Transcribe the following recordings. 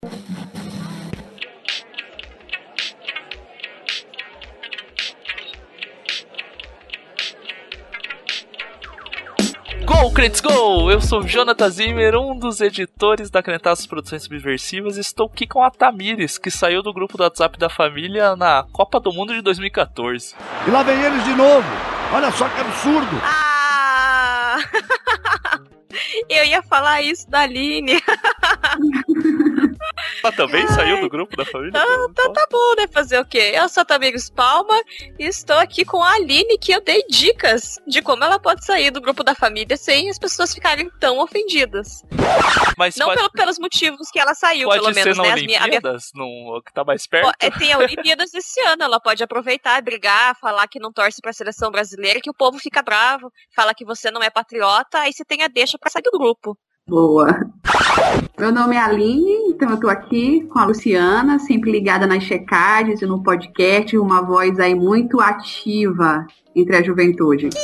Go, Crentes, go! Eu sou Jonathan Zimmer, um dos editores da Canetaços Produções Subversivas e estou aqui com a Tamires, que saiu do grupo do WhatsApp da família na Copa do Mundo de 2014. E lá vem eles de novo! Olha só que absurdo! Ah! Eu ia falar isso da Aline. Ela também Ai. saiu do grupo da família? Então tá, tá, bom, né? Fazer o quê? Eu sou a Tamires Palma e estou aqui com a Aline, que eu dei dicas de como ela pode sair do grupo da família sem as pessoas ficarem tão ofendidas. Mas Não pode... pelo, pelos motivos que ela saiu, pode pelo ser menos, na né? Olimpíadas, minha... no, que tá mais perto? É, tem a Olimpíadas esse ano, ela pode aproveitar, brigar, falar que não torce pra seleção brasileira, que o povo fica bravo, fala que você não é patriota, aí você tem a deixa pra sair do grupo. Boa. Meu nome é Aline, então eu tô aqui com a Luciana, sempre ligada nas checagens e no podcast, uma voz aí muito ativa entre a juventude. Que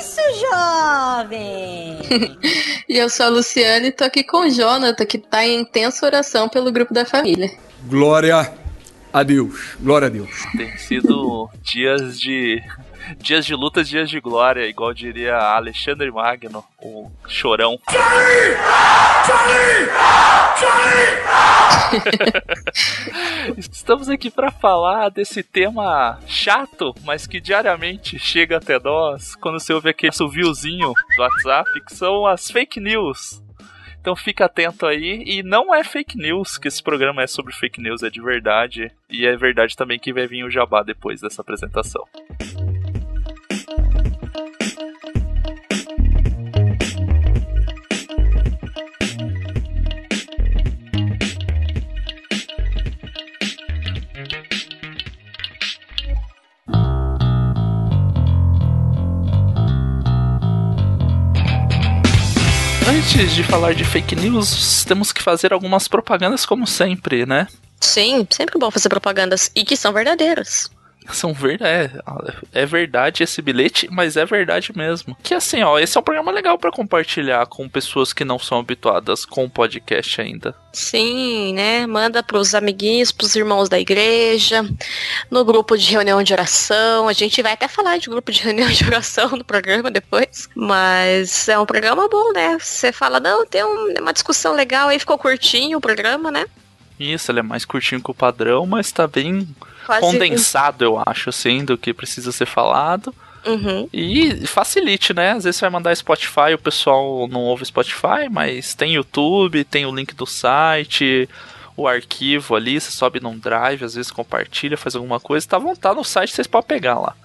isso, jovem! e eu sou a Luciana e tô aqui com o Jonathan, que tá em intensa oração pelo grupo da família. Glória a Deus, glória a Deus. Tem sido dias de dias de luta, dias de glória, igual diria Alexandre Magno, o chorão. Charlie! Charlie! Charlie! Estamos aqui para falar desse tema chato, mas que diariamente chega até nós quando você ouve aquele suviozinho do WhatsApp, que são as fake news. Então fica atento aí. E não é fake news que esse programa é sobre fake news, é de verdade. E é verdade também que vai vir o jabá depois dessa apresentação. Antes de falar de fake news, temos que fazer algumas propagandas como sempre, né? Sim, sempre bom fazer propagandas e que são verdadeiras são verdade. É, é verdade esse bilhete, mas é verdade mesmo. Que assim, ó, esse é um programa legal para compartilhar com pessoas que não são habituadas com o podcast ainda. Sim, né? Manda pros amiguinhos, pros irmãos da igreja, no grupo de reunião de oração. A gente vai até falar de grupo de reunião de oração no programa depois. Mas é um programa bom, né? Você fala, não, tem uma discussão legal aí, ficou curtinho o programa, né? Isso, ele é mais curtinho que o padrão, mas tá bem Quase condensado, eu acho, assim, do que precisa ser falado. Uhum. E facilite, né? Às vezes você vai mandar Spotify, o pessoal não ouve Spotify, mas tem YouTube, tem o link do site, o arquivo ali, você sobe num drive, às vezes compartilha, faz alguma coisa, tá à vontade no site, vocês podem pegar lá.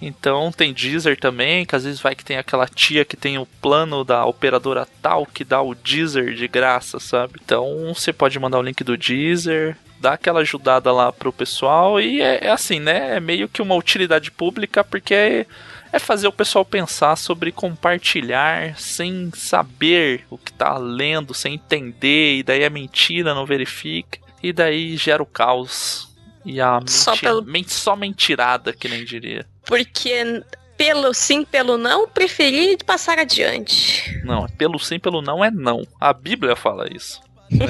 Então tem Deezer também, que às vezes vai que tem aquela tia que tem o plano da operadora tal que dá o Deezer de graça, sabe? Então você pode mandar o link do Deezer, dá aquela ajudada lá pro pessoal e é, é assim, né? É meio que uma utilidade pública porque é, é fazer o pessoal pensar sobre compartilhar sem saber o que tá lendo, sem entender, e daí é mentira, não verifica, e daí gera o caos. E a só, mentira, pelo... ment, só mentirada, que nem diria. Porque pelo sim, pelo não, preferi passar adiante. Não, pelo sim, pelo não é não. A Bíblia fala isso. Né?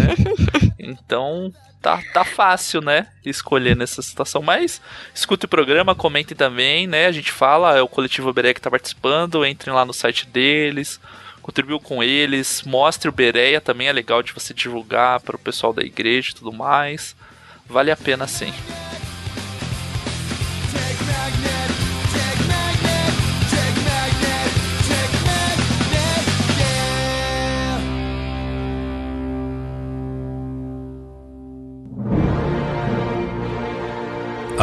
então, tá, tá fácil, né? Escolher nessa situação. Mas escute o programa, comente também, né? A gente fala, é o coletivo Beré que tá participando, entrem lá no site deles, contribuiu com eles, mostre o Bereia, também é legal de você divulgar para o pessoal da igreja e tudo mais. Vale a pena sim.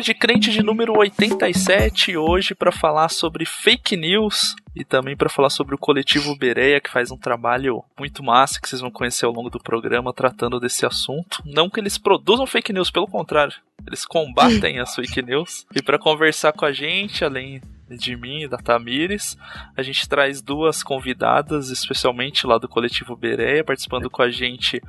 Pode Crente de número 87 hoje para falar sobre fake news e também para falar sobre o coletivo Bereia, que faz um trabalho muito massa que vocês vão conhecer ao longo do programa tratando desse assunto. Não que eles produzam fake news, pelo contrário, eles combatem as fake news. E para conversar com a gente, além de mim e da Tamires, a gente traz duas convidadas, especialmente lá do coletivo Bereia, participando com a gente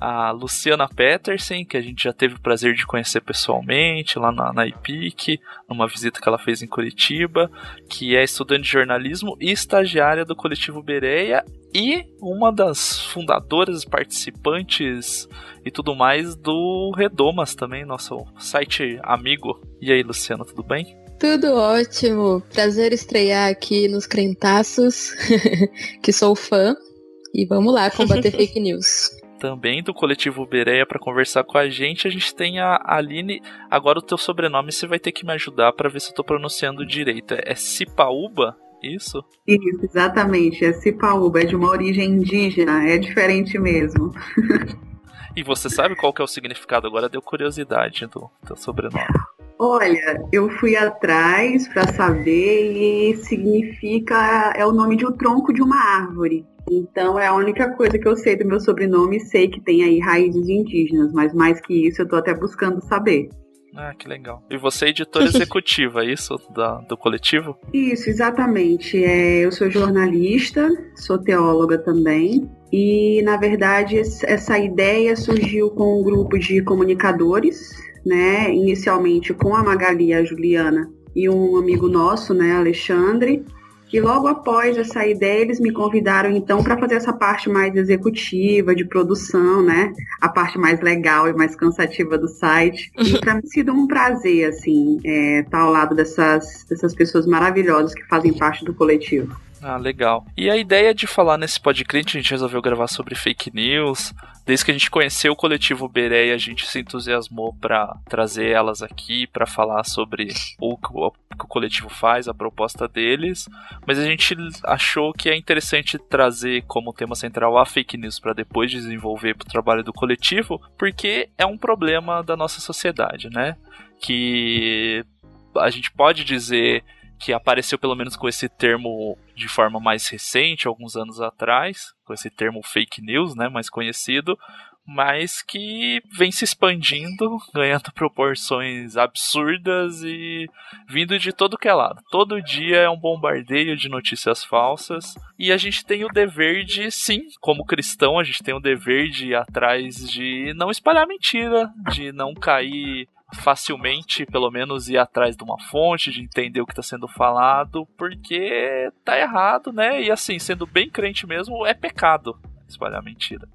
a Luciana Petersen, que a gente já teve o prazer de conhecer pessoalmente lá na, na IPIC, numa visita que ela fez em Curitiba, que é estudante de jornalismo e estagiária do coletivo Bereia e uma das fundadoras, participantes e tudo mais do Redomas também, nosso site amigo. E aí, Luciana, tudo bem? Tudo ótimo. Prazer estrear aqui nos Crentaços, que sou fã. E vamos lá combater fake news também do coletivo Bereia para conversar com a gente. A gente tem a Aline. Agora o teu sobrenome você vai ter que me ajudar para ver se eu tô pronunciando direito. É Cipaúba? Isso? Isso, exatamente. É Cipaúba, é de uma origem indígena, é diferente mesmo. e você sabe qual que é o significado? Agora deu curiosidade do teu sobrenome. Olha, eu fui atrás para saber e significa é o nome de um tronco de uma árvore. Então é a única coisa que eu sei do meu sobrenome, sei que tem aí raízes indígenas, mas mais que isso eu tô até buscando saber. Ah, que legal. E você é editora executiva, é isso? Da, do coletivo? Isso, exatamente. É, eu sou jornalista, sou teóloga também. E, na verdade, essa ideia surgiu com um grupo de comunicadores, né? Inicialmente com a Magali e a Juliana e um amigo nosso, né, Alexandre. E logo após essa ideia, eles me convidaram então para fazer essa parte mais executiva, de produção, né? A parte mais legal e mais cansativa do site. E para mim tem sido um prazer, assim, estar é, tá ao lado dessas, dessas pessoas maravilhosas que fazem parte do coletivo. Ah, legal. E a ideia de falar nesse podcast, a gente resolveu gravar sobre fake news. Desde que a gente conheceu o coletivo Bereia, a gente se entusiasmou para trazer elas aqui para falar sobre o que o coletivo faz, a proposta deles. Mas a gente achou que é interessante trazer como tema central a fake news para depois desenvolver para o trabalho do coletivo, porque é um problema da nossa sociedade, né? Que a gente pode dizer que apareceu pelo menos com esse termo de forma mais recente, alguns anos atrás, com esse termo fake news, né, mais conhecido, mas que vem se expandindo, ganhando proporções absurdas e vindo de todo que é lado. Todo dia é um bombardeio de notícias falsas e a gente tem o dever de, sim, como cristão, a gente tem o dever de ir atrás de não espalhar mentira, de não cair facilmente, pelo menos, ir atrás de uma fonte, de entender o que está sendo falado, porque tá errado, né? E assim, sendo bem crente mesmo, é pecado espalhar mentira.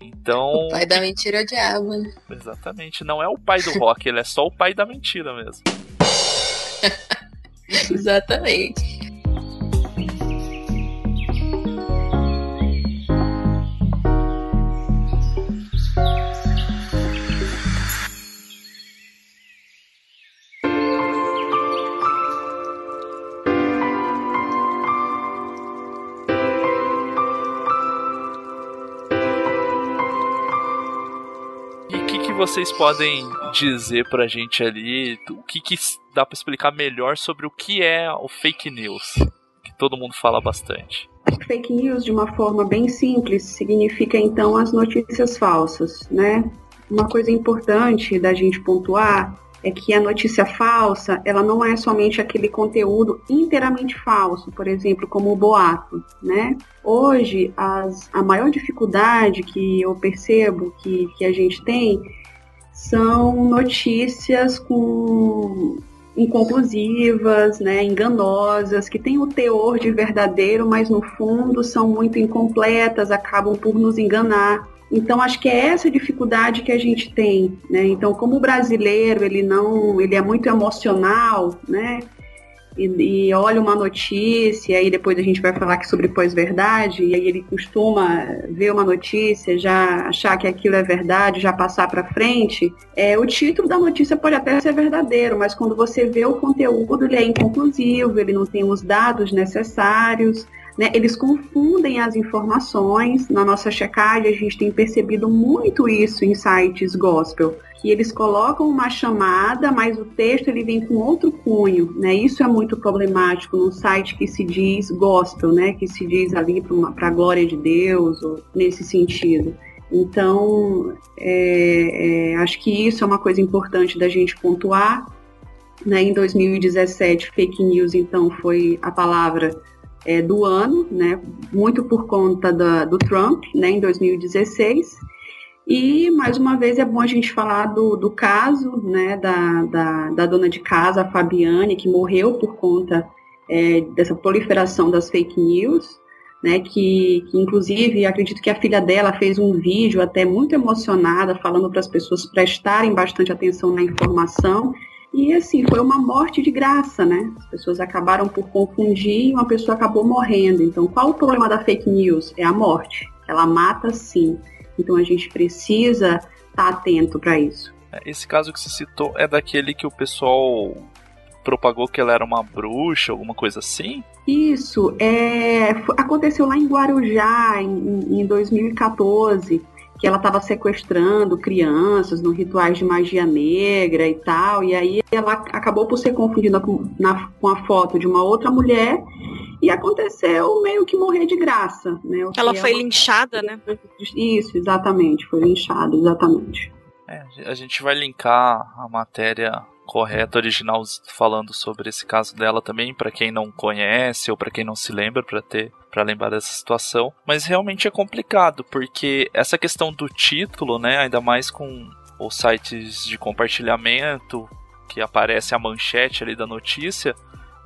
Então. O pai da mentira é o diabo, né? Exatamente. Não é o pai do rock, ele é só o pai da mentira mesmo. Exatamente. Vocês podem dizer pra gente ali o que, que dá para explicar melhor sobre o que é o fake news? Que todo mundo fala bastante. Fake news, de uma forma bem simples, significa então as notícias falsas, né? Uma coisa importante da gente pontuar é que a notícia falsa, ela não é somente aquele conteúdo inteiramente falso, por exemplo, como o boato, né? Hoje, as, a maior dificuldade que eu percebo que, que a gente tem são notícias com inconclusivas, né, enganosas, que têm o teor de verdadeiro, mas no fundo são muito incompletas, acabam por nos enganar. Então acho que é essa dificuldade que a gente tem, né? Então como o brasileiro ele não, ele é muito emocional, né? E, e, olha uma notícia, e aí depois a gente vai falar aqui sobre pós-verdade, e aí ele costuma ver uma notícia, já achar que aquilo é verdade, já passar para frente, é, o título da notícia pode até ser verdadeiro, mas quando você vê o conteúdo, ele é inconclusivo, ele não tem os dados necessários, né, eles confundem as informações. Na nossa checagem, a gente tem percebido muito isso em sites gospel, que eles colocam uma chamada, mas o texto ele vem com outro cunho, né? Isso é muito problemático num site que se diz gospel, né? Que se diz ali para a glória de Deus, ou nesse sentido. Então, é, é, acho que isso é uma coisa importante da gente pontuar. Né? Em 2017, fake news, então, foi a palavra é, do ano, né, muito por conta da, do Trump, né, em 2016. E, mais uma vez, é bom a gente falar do, do caso né, da, da, da dona de casa, a Fabiane, que morreu por conta é, dessa proliferação das fake news, né, que, que, inclusive acredito que a filha dela fez um vídeo até muito emocionada, falando para as pessoas prestarem bastante atenção na informação e assim, foi uma morte de graça, né? As pessoas acabaram por confundir e uma pessoa acabou morrendo. Então, qual o problema da fake news? É a morte. Ela mata sim. Então a gente precisa estar tá atento para isso. Esse caso que você citou é daquele que o pessoal propagou que ela era uma bruxa, alguma coisa assim? Isso, é, aconteceu lá em Guarujá, em, em 2014 que ela estava sequestrando crianças no rituais de magia negra e tal, e aí ela acabou por ser confundida com, na, com a foto de uma outra mulher e aconteceu meio que morrer de graça, né? ela foi ela... linchada, né? Isso, exatamente, foi linchada, exatamente. É, a gente vai linkar a matéria correta original falando sobre esse caso dela também para quem não conhece ou para quem não se lembra para ter para lembrar dessa situação, mas realmente é complicado porque essa questão do título, né, ainda mais com os sites de compartilhamento que aparece a manchete ali da notícia,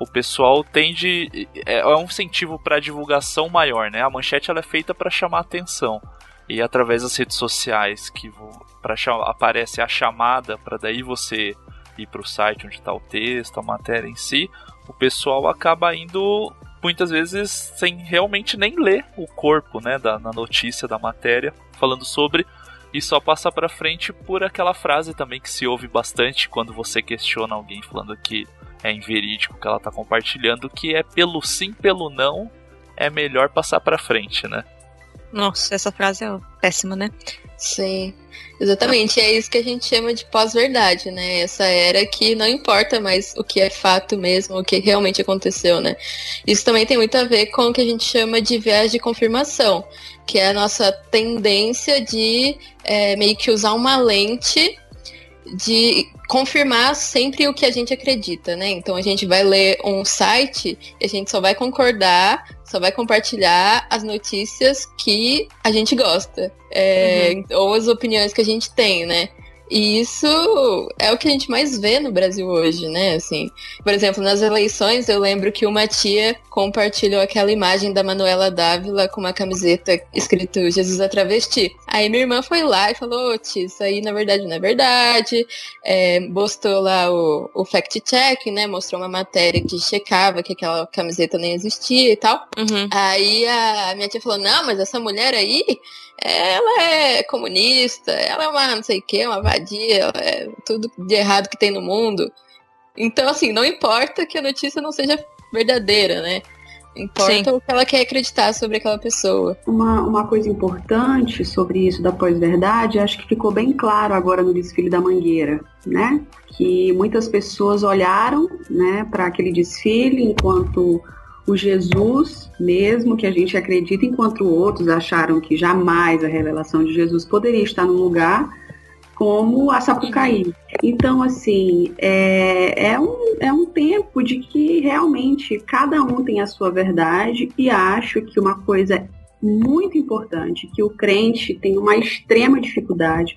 o pessoal tende é, é um incentivo para divulgação maior, né? A manchete ela é feita para chamar atenção e através das redes sociais que para aparece a chamada para daí você ir para o site onde está o texto, a matéria em si, o pessoal acaba indo muitas vezes sem realmente nem ler o corpo, né, da na notícia da matéria falando sobre e só passa para frente por aquela frase também que se ouve bastante quando você questiona alguém falando que é inverídico que ela está compartilhando, que é pelo sim, pelo não, é melhor passar para frente, né? Nossa, essa frase é péssima, né? Sim, exatamente. É isso que a gente chama de pós-verdade, né? Essa era que não importa mais o que é fato mesmo, o que realmente aconteceu, né? Isso também tem muito a ver com o que a gente chama de viés de confirmação, que é a nossa tendência de é, meio que usar uma lente de confirmar sempre o que a gente acredita, né? Então a gente vai ler um site e a gente só vai concordar, só vai compartilhar as notícias que a gente gosta, é, uhum. ou as opiniões que a gente tem, né? E isso é o que a gente mais vê no Brasil hoje, né? Assim, por exemplo, nas eleições eu lembro que uma tia compartilhou aquela imagem da Manuela Dávila com uma camiseta escrito Jesus é travesti. Aí minha irmã foi lá e falou, tia, isso aí na verdade não é verdade. É, postou lá o, o fact-check, né? Mostrou uma matéria que checava que aquela camiseta nem existia e tal. Uhum. Aí a minha tia falou, não, mas essa mulher aí ela é comunista, ela é uma não sei o que, uma vadia, é tudo de errado que tem no mundo. Então, assim, não importa que a notícia não seja verdadeira, né? Importa Sim. o que ela quer acreditar sobre aquela pessoa. Uma, uma coisa importante sobre isso da pós-verdade, acho que ficou bem claro agora no desfile da Mangueira, né? Que muitas pessoas olharam, né, para aquele desfile enquanto o Jesus mesmo que a gente acredita, enquanto outros acharam que jamais a revelação de Jesus poderia estar num lugar como a Sapucaí. Então, assim, é, é, um, é um tempo de que realmente cada um tem a sua verdade e acho que uma coisa muito importante, que o crente tem uma extrema dificuldade,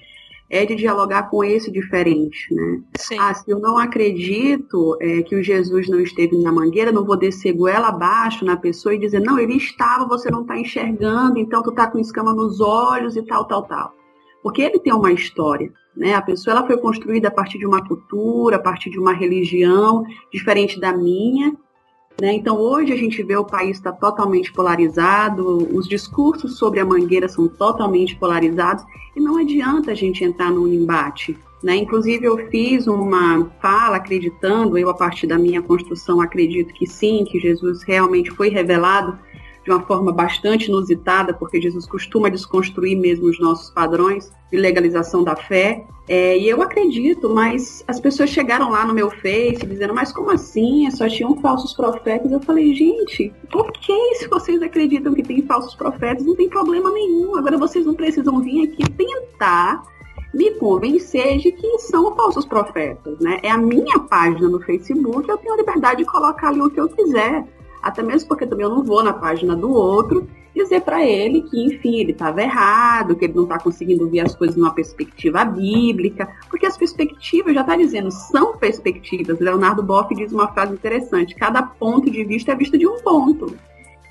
é de dialogar com esse diferente, né? Sim. Ah, se eu não acredito é, que o Jesus não esteve na mangueira, não vou descer goela abaixo na pessoa e dizer, não, ele estava, você não está enxergando, então tu está com escama nos olhos e tal, tal, tal. Porque ele tem uma história, né? A pessoa ela foi construída a partir de uma cultura, a partir de uma religião diferente da minha, né? Então, hoje a gente vê o país está totalmente polarizado, os discursos sobre a mangueira são totalmente polarizados e não adianta a gente entrar num embate. Né? Inclusive, eu fiz uma fala acreditando, eu, a partir da minha construção, acredito que sim, que Jesus realmente foi revelado de uma forma bastante inusitada, porque Jesus costuma desconstruir mesmo os nossos padrões de legalização da fé. É, e eu acredito, mas as pessoas chegaram lá no meu Face dizendo, mas como assim? Só tinham falsos profetas. Eu falei, gente, ok se vocês acreditam que tem falsos profetas, não tem problema nenhum. Agora vocês não precisam vir aqui tentar me convencer de que são falsos profetas, né? É a minha página no Facebook, eu tenho a liberdade de colocar ali o que eu quiser. Até mesmo porque também eu não vou na página do outro dizer para ele que, enfim, ele estava errado, que ele não está conseguindo ver as coisas numa perspectiva bíblica, porque as perspectivas, já está dizendo, são perspectivas. Leonardo Boff diz uma frase interessante: cada ponto de vista é visto de um ponto.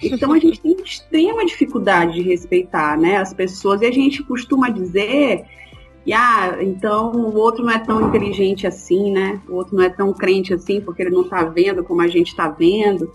Então a gente tem extrema dificuldade de respeitar né, as pessoas e a gente costuma dizer e ah, então o outro não é tão inteligente assim, né? O outro não é tão crente assim porque ele não está vendo como a gente está vendo.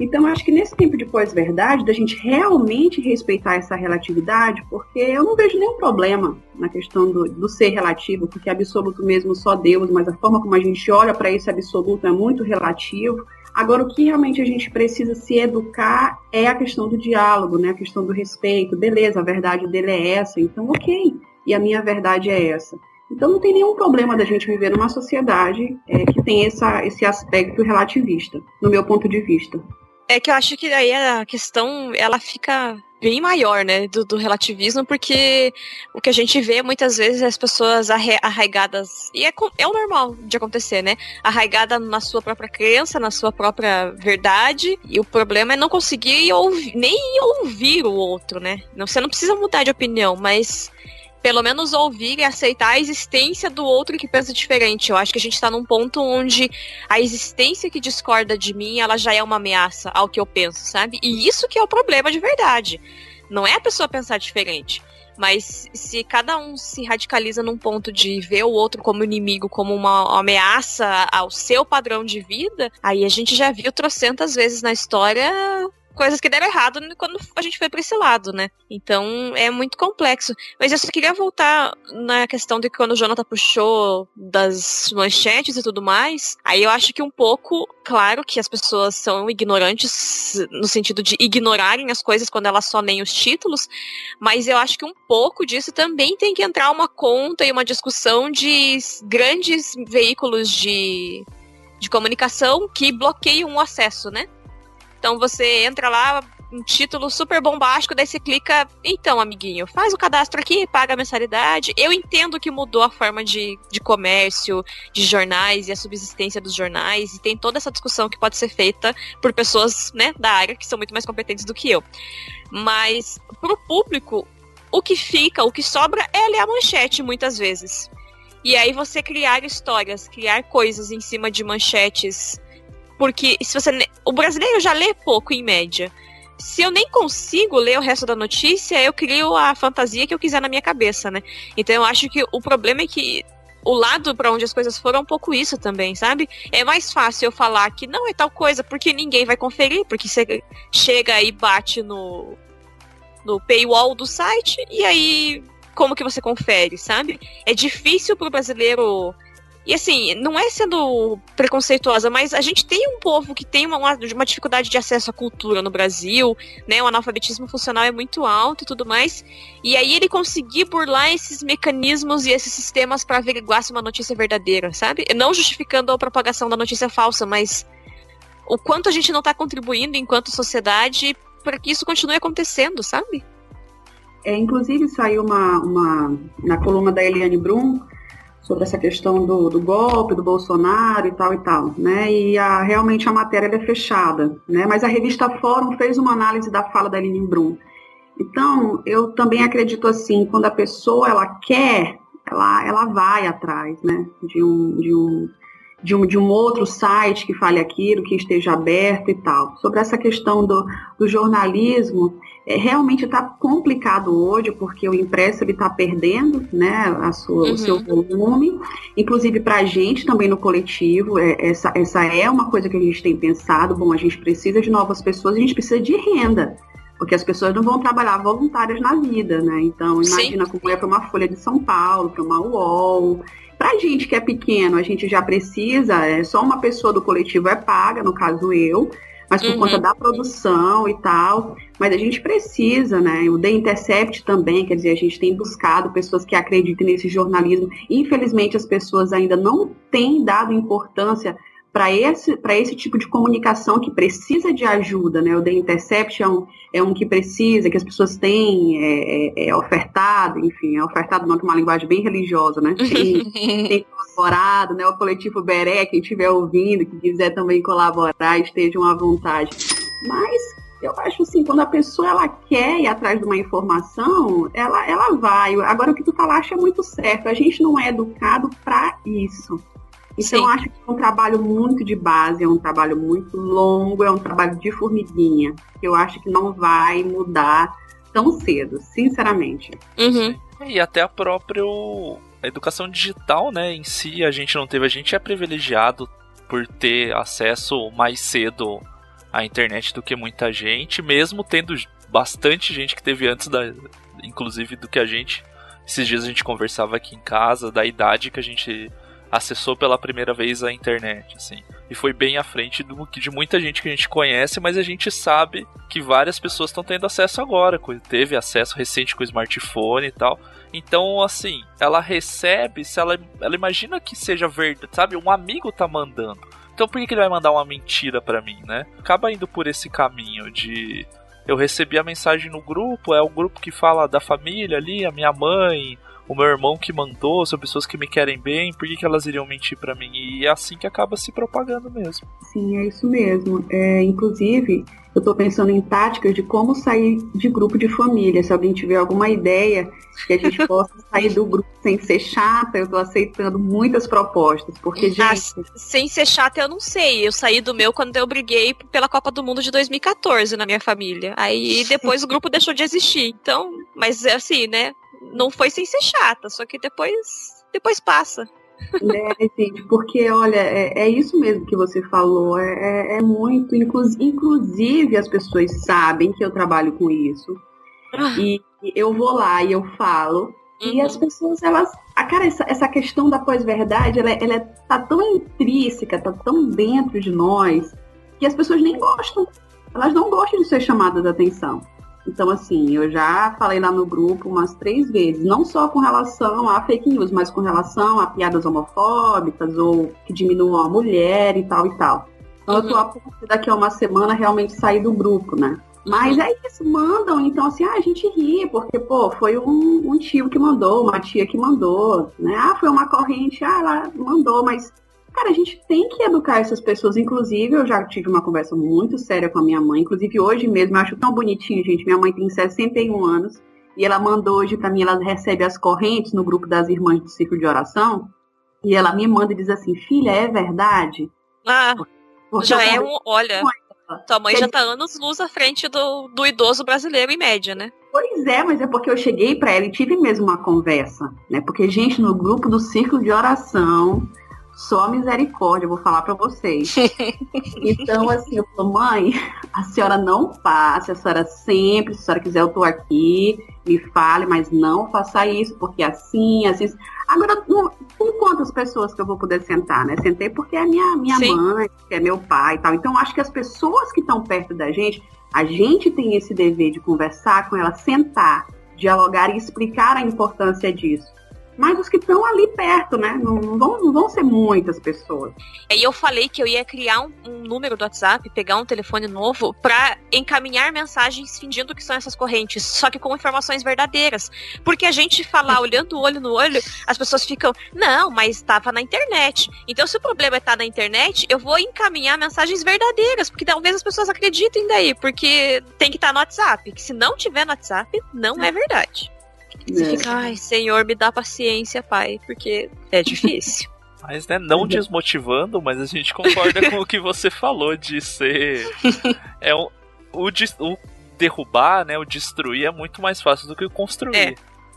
Então, acho que nesse tempo de pós-verdade, da gente realmente respeitar essa relatividade, porque eu não vejo nenhum problema na questão do, do ser relativo, porque é absoluto mesmo só Deus, mas a forma como a gente olha para esse absoluto é muito relativo. Agora, o que realmente a gente precisa se educar é a questão do diálogo, né? a questão do respeito. Beleza, a verdade dele é essa, então ok e a minha verdade é essa. Então não tem nenhum problema da gente viver numa sociedade é, que tem essa, esse aspecto relativista, no meu ponto de vista. É que eu acho que aí a questão ela fica bem maior, né, do, do, relativismo, porque o que a gente vê muitas vezes é as pessoas arraigadas, e é, é o normal de acontecer, né, arraigada na sua própria crença, na sua própria verdade, e o problema é não conseguir ouvir, nem ouvir o outro, né, você não precisa mudar de opinião, mas pelo menos ouvir e aceitar a existência do outro que pensa diferente. Eu acho que a gente está num ponto onde a existência que discorda de mim, ela já é uma ameaça ao que eu penso, sabe? E isso que é o problema de verdade. Não é a pessoa pensar diferente. Mas se cada um se radicaliza num ponto de ver o outro como inimigo, como uma ameaça ao seu padrão de vida, aí a gente já viu trocentas vezes na história coisas que deram errado quando a gente foi para esse lado, né? Então é muito complexo. Mas eu só queria voltar na questão de que quando o Jonathan puxou das manchetes e tudo mais, aí eu acho que um pouco, claro que as pessoas são ignorantes no sentido de ignorarem as coisas quando elas só leem os títulos, mas eu acho que um pouco disso também tem que entrar uma conta e uma discussão de grandes veículos de, de comunicação que bloqueiam o acesso, né? Então você entra lá, um título super bombástico, daí você clica, então, amiguinho, faz o cadastro aqui, paga a mensalidade. Eu entendo que mudou a forma de, de comércio, de jornais e a subsistência dos jornais, e tem toda essa discussão que pode ser feita por pessoas, né, da área que são muito mais competentes do que eu. Mas pro público, o que fica, o que sobra é ler a manchete muitas vezes. E aí você criar histórias, criar coisas em cima de manchetes porque se você. O brasileiro já lê pouco em média. Se eu nem consigo ler o resto da notícia, eu crio a fantasia que eu quiser na minha cabeça, né? Então eu acho que o problema é que o lado para onde as coisas foram é um pouco isso também, sabe? É mais fácil eu falar que não é tal coisa porque ninguém vai conferir, porque você chega e bate no no paywall do site e aí como que você confere, sabe? É difícil pro brasileiro e assim, não é sendo preconceituosa, mas a gente tem um povo que tem uma, uma dificuldade de acesso à cultura no Brasil, né? O analfabetismo funcional é muito alto e tudo mais. E aí ele conseguir burlar esses mecanismos e esses sistemas para averiguar se uma notícia é verdadeira, sabe? Não justificando a propagação da notícia falsa, mas o quanto a gente não está contribuindo enquanto sociedade para que isso continue acontecendo, sabe? É, inclusive saiu uma, uma na coluna da Eliane Brum sobre essa questão do, do, golpe, do Bolsonaro e tal e tal, né? E a, realmente a matéria é fechada, né? Mas a revista Fórum fez uma análise da fala da Lilian Brum. Então, eu também acredito assim, quando a pessoa ela quer, ela, ela vai atrás, né? De um, de um de um, de um outro site que fale aquilo, que esteja aberto e tal. Sobre essa questão do, do jornalismo, é, realmente está complicado hoje, porque o impresso está perdendo né, a sua, uhum. o seu volume, inclusive para a gente também no coletivo, é, essa, essa é uma coisa que a gente tem pensado, bom, a gente precisa de novas pessoas, a gente precisa de renda, porque as pessoas não vão trabalhar voluntárias na vida, né? Então, imagina Sim. como é para uma Folha de São Paulo, para uma UOL, para a gente que é pequeno, a gente já precisa, é, só uma pessoa do coletivo é paga, no caso eu, mas por Uhum. conta da produção e tal. Mas a gente precisa, né? O The Intercept também, quer dizer, a gente tem buscado pessoas que acreditem nesse jornalismo. Infelizmente, as pessoas ainda não têm dado importância para esse, pra esse tipo de comunicação que precisa de ajuda, né? O The Intercept é um, é um que precisa, que as pessoas têm é, é, é ofertado, enfim, é ofertado não com uma linguagem bem religiosa, né? Tem, tem colaborado, né? O coletivo Beré, quem estiver ouvindo, que quiser também colaborar, estejam à vontade. Mas eu acho assim, quando a pessoa ela quer ir atrás de uma informação, ela, ela vai. Agora o que tu falaste é muito certo. A gente não é educado para isso. Então Sim. eu acho que é um trabalho muito de base, é um trabalho muito longo, é um trabalho de formiguinha. Que eu acho que não vai mudar tão cedo, sinceramente. Uhum. E até a própria a educação digital, né, em si, a gente não teve, a gente é privilegiado por ter acesso mais cedo à internet do que muita gente, mesmo tendo bastante gente que teve antes da inclusive do que a gente. Esses dias a gente conversava aqui em casa da idade que a gente acessou pela primeira vez a internet, assim. E foi bem à frente do de muita gente que a gente conhece, mas a gente sabe que várias pessoas estão tendo acesso agora, teve acesso recente com o smartphone e tal. Então, assim, ela recebe, se ela, ela imagina que seja verdade, sabe? Um amigo tá mandando. Então por que, que ele vai mandar uma mentira pra mim, né? Acaba indo por esse caminho de eu recebi a mensagem no grupo, é o grupo que fala da família ali, a minha mãe, o meu irmão que mandou, são pessoas que me querem bem, por que, que elas iriam mentir pra mim? E é assim que acaba se propagando mesmo. Sim, é isso mesmo. É, inclusive, eu estou pensando em táticas de como sair de grupo de família. Se alguém tiver alguma ideia que a gente possa sair do grupo sem ser chata, eu estou aceitando muitas propostas. Porque, Ah, gente, Sem ser chata, eu não sei. Eu saí do meu quando eu briguei pela Copa do Mundo de 2014 na minha família. Aí depois o grupo deixou de existir. Então, mas é assim, né? Não foi sem ser chata, só que depois depois passa. né, gente, porque, olha, é, é isso mesmo que você falou. É, é- é muito. inclu- inclusive, as pessoas sabem que eu trabalho com isso. E eu vou lá e eu falo. E Uhum. as pessoas, elas. A cara, essa, essa questão da pós-verdade, ela, ela tá tão intrínseca, tá tão dentro de nós, que as pessoas nem gostam. Elas não gostam de ser chamadas a atenção. Então, assim, eu já falei lá no grupo umas três vezes, não só com relação a fake news, mas com relação a piadas homofóbicas ou que diminuam a mulher e tal e tal. Então, eu tô a ponto de daqui a uma semana realmente sair do grupo, né? Mas é isso, mandam, então assim, ah, a gente ri, porque, pô, foi um, um tio que mandou, uma tia que mandou, né? Ah, foi uma corrente, ah, ela mandou, mas, cara, a gente tem que educar essas pessoas. Inclusive, eu já tive uma conversa muito séria com a minha mãe, inclusive hoje mesmo, eu acho tão bonitinho, gente. Minha mãe tem 61 anos, e ela mandou hoje pra mim, ela recebe as correntes no grupo das irmãs do ciclo de oração, e ela me manda e diz assim, filha, é verdade? Ah, Porque já é um. Olha, tua mãe já tá anos luz à frente do, do idoso brasileiro em média, né? Pois é, mas é porque eu cheguei pra ela e tive mesmo uma conversa, né? Porque, gente, no grupo do círculo de oração, só misericórdia, eu vou falar pra vocês. Então, assim, eu falo, mãe, a senhora não passe, a senhora sempre, se a senhora quiser, eu tô aqui, me fale, mas não faça isso, porque assim, assim. Agora, com quantas pessoas que eu vou poder sentar, né? Sentei porque é minha, minha Sim. mãe, que é meu pai e tal. Então, acho que as pessoas que estão perto da gente, a gente tem esse dever de conversar com ela, sentar, dialogar e explicar a importância disso. Mas os que estão ali perto, né? Não, não vão, não vão ser muitas pessoas. Aí eu falei que eu ia criar um, um número do WhatsApp, pegar um telefone novo, pra encaminhar mensagens fingindo que são essas correntes, só que com informações verdadeiras. Porque a gente falar olhando o olho no olho, as pessoas ficam, não, mas estava na internet. Então, se o problema é estar na internet, eu vou encaminhar mensagens verdadeiras, porque talvez as pessoas acreditem daí, porque tem que estar no WhatsApp. Que se não tiver no WhatsApp, não é verdade. Você É. fica, ai, Senhor, me dá paciência, Pai, porque é difícil. Mas, né, não desmotivando, mas a gente concorda com o que você falou de ser. É um, o, des- o derrubar, né, o destruir é muito mais fácil do que o construir. É.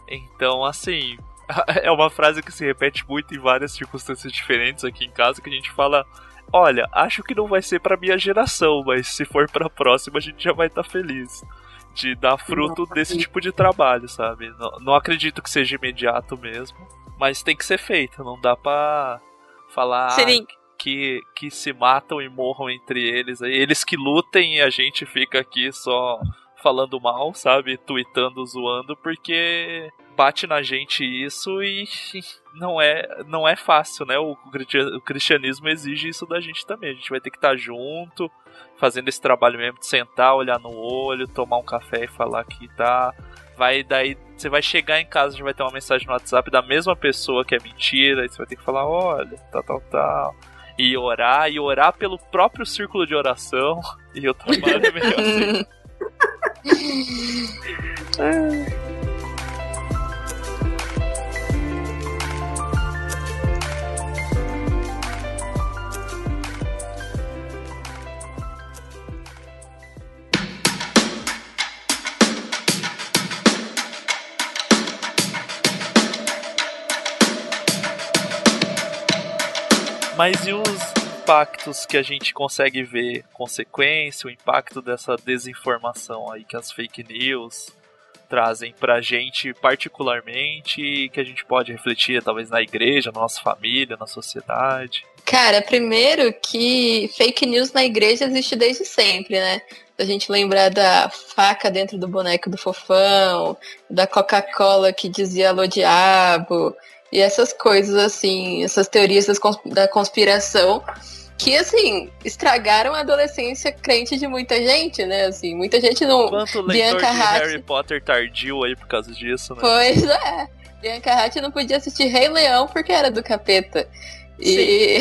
Então, assim, é uma frase que se repete muito em várias circunstâncias diferentes aqui em casa que a gente fala. Olha, acho que não vai ser pra minha geração, mas se for pra próxima a gente já vai estar feliz de dar fruto desse tipo de trabalho, sabe? Não, não acredito que seja imediato mesmo, mas tem que ser feito, não dá pra falar. Que, que se matam e morram entre eles. Eles que lutem e a gente fica aqui só falando mal, sabe? Tweetando, zoando, porque bate na gente isso e não é, não é fácil, né? O, cristianismo exige isso da gente também. A gente vai ter que estar junto, fazendo esse trabalho mesmo de sentar, olhar no olho, tomar um café e falar que tá. Vai daí, você vai chegar em casa, a gente vai ter uma mensagem no WhatsApp da mesma pessoa que é mentira, e você vai ter que falar, olha, tal, tal, tal. E orar, e orar pelo próprio círculo de oração. E o trabalho é meio assim. Mas e os impactos que a gente consegue ver, consequência, o impacto dessa desinformação aí que as fake news trazem pra gente particularmente que a gente pode refletir talvez na igreja, na nossa família, na sociedade? Cara, primeiro que fake news na igreja existe desde sempre, né? A gente lembrar da faca dentro do boneco do fofão, da Coca-Cola que dizia alô diabo, e essas coisas, assim, essas teorias da conspiração que, assim, estragaram a adolescência crente de muita gente, né? Assim, muita gente não. Quanto leitor Bianca de. Harry Potter tardio aí por causa disso, né? Pois é. Bianca Hatt não podia assistir Rei Leão porque era do capeta. E,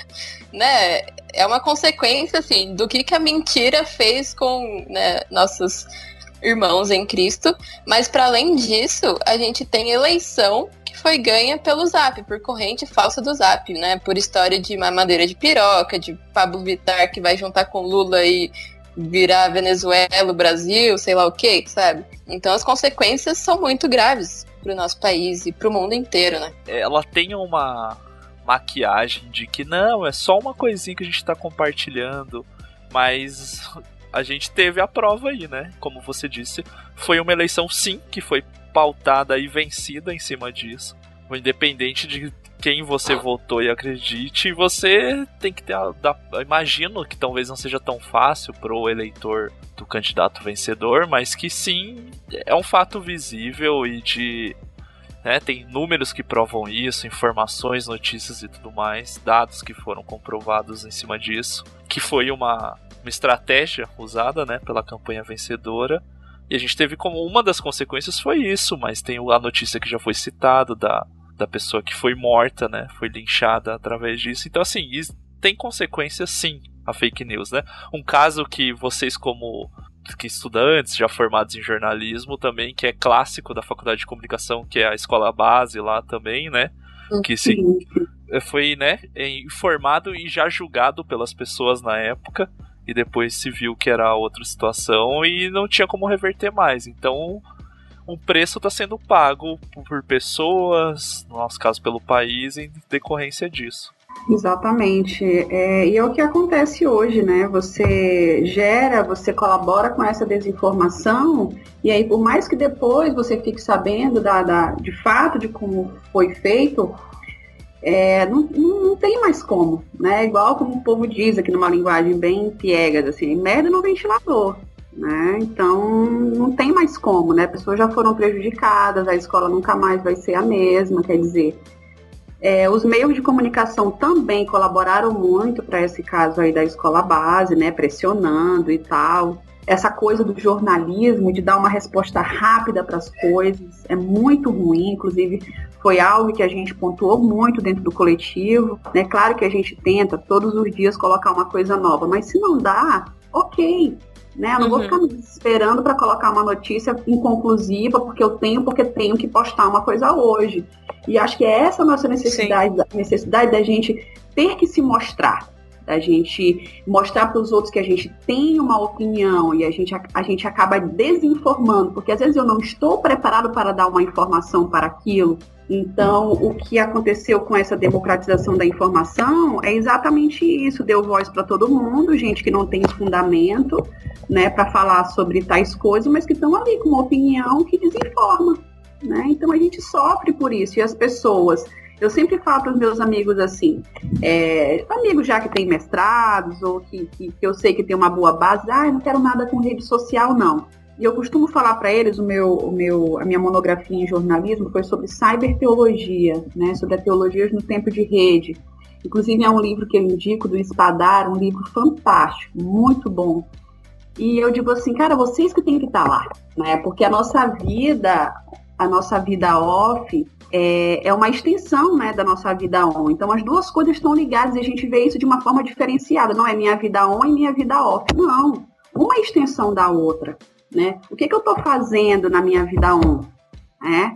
né, é uma consequência, assim, do que, que a mentira fez com né, nossos irmãos em Cristo. Mas, para além disso, a gente tem eleição foi ganha pelo Zap, por corrente falsa do Zap, né? Por história de mamadeira de piroca, de Pablo Vittar que vai juntar com Lula e virar Venezuela, Brasil, sei lá o que, sabe? Então as consequências são muito graves para o nosso país e para o mundo inteiro, né? Ela tem uma maquiagem de que não, é só uma coisinha que a gente está compartilhando, mas a gente teve a prova aí, né? Como você disse, foi uma eleição sim que foi pautada e vencida em cima disso. Independente de quem você votou e acredite, você tem que ter. A, da, imagino que talvez não seja tão fácil pro eleitor do candidato vencedor, mas que sim é um fato visível e de. Né, tem números que provam isso, informações, notícias e tudo mais, dados que foram comprovados em cima disso, que foi uma, uma estratégia usada né, pela campanha vencedora e a gente teve como uma das consequências foi isso, mas tem a notícia que já foi citada da, da pessoa que foi morta, né? Foi linchada através disso. Então, assim, tem consequências sim a fake news, né? Um caso que vocês, como que estudantes já formados em jornalismo também, que é clássico da faculdade de comunicação, que é a escola base lá também, né? Que se foi, né, informado e já julgado pelas pessoas na época e depois se viu que era outra situação e não tinha como reverter mais. Então, um preço está sendo pago por pessoas, no nosso caso pelo país, em decorrência disso. Exatamente. É, e é o que acontece hoje, né? Você gera, você colabora com essa desinformação, e aí, por mais que depois você fique sabendo da, da de fato de como foi feito, é, não, não, tem mais como, né? Igual como o povo diz aqui numa linguagem bem piegas, assim, merda no ventilador, né? Então não tem mais como, né? Pessoas já foram prejudicadas, a escola nunca mais vai ser a mesma, quer dizer. É, os meios de comunicação também colaboraram muito para esse caso aí da escola base, né? Pressionando e tal essa coisa do jornalismo, de dar uma resposta rápida para as coisas, é muito ruim. Inclusive, foi algo que a gente pontuou muito dentro do coletivo. É né? claro que a gente tenta todos os dias colocar uma coisa nova, mas se não dá, ok. Né? Eu não uhum. vou ficar me esperando para colocar uma notícia inconclusiva, porque eu tenho, porque tenho que postar uma coisa hoje. E acho que é essa a nossa necessidade, a necessidade da gente ter que se mostrar a gente mostrar para os outros que a gente tem uma opinião e a gente, a gente acaba desinformando, porque às vezes eu não estou preparado para dar uma informação para aquilo. Então, o que aconteceu com essa democratização da informação é exatamente isso: deu voz para todo mundo, gente que não tem fundamento né, para falar sobre tais coisas, mas que estão ali com uma opinião que desinforma. Né? Então, a gente sofre por isso, e as pessoas Eu sempre falo para os meus amigos assim, é, amigos já que têm mestrados ou que, que, que, eu sei que tem uma boa base, ah, eu não quero nada com rede social, não. E eu costumo falar para eles, o meu, o meu, a minha monografia em jornalismo foi sobre cyberteologia, né, sobre a teologia no tempo de rede. Inclusive é um livro que eu indico do Espadar, um livro fantástico, muito bom. E eu digo assim, cara, vocês que têm que estar lá, né? Porque a nossa vida, a nossa vida off, é, é uma extensão né, da nossa vida on. Então as duas coisas estão ligadas e a gente vê isso de uma forma diferenciada. Não é minha vida on e minha vida off. Não. Uma é extensão da outra. Né? O que, que eu estou fazendo na minha vida on? É?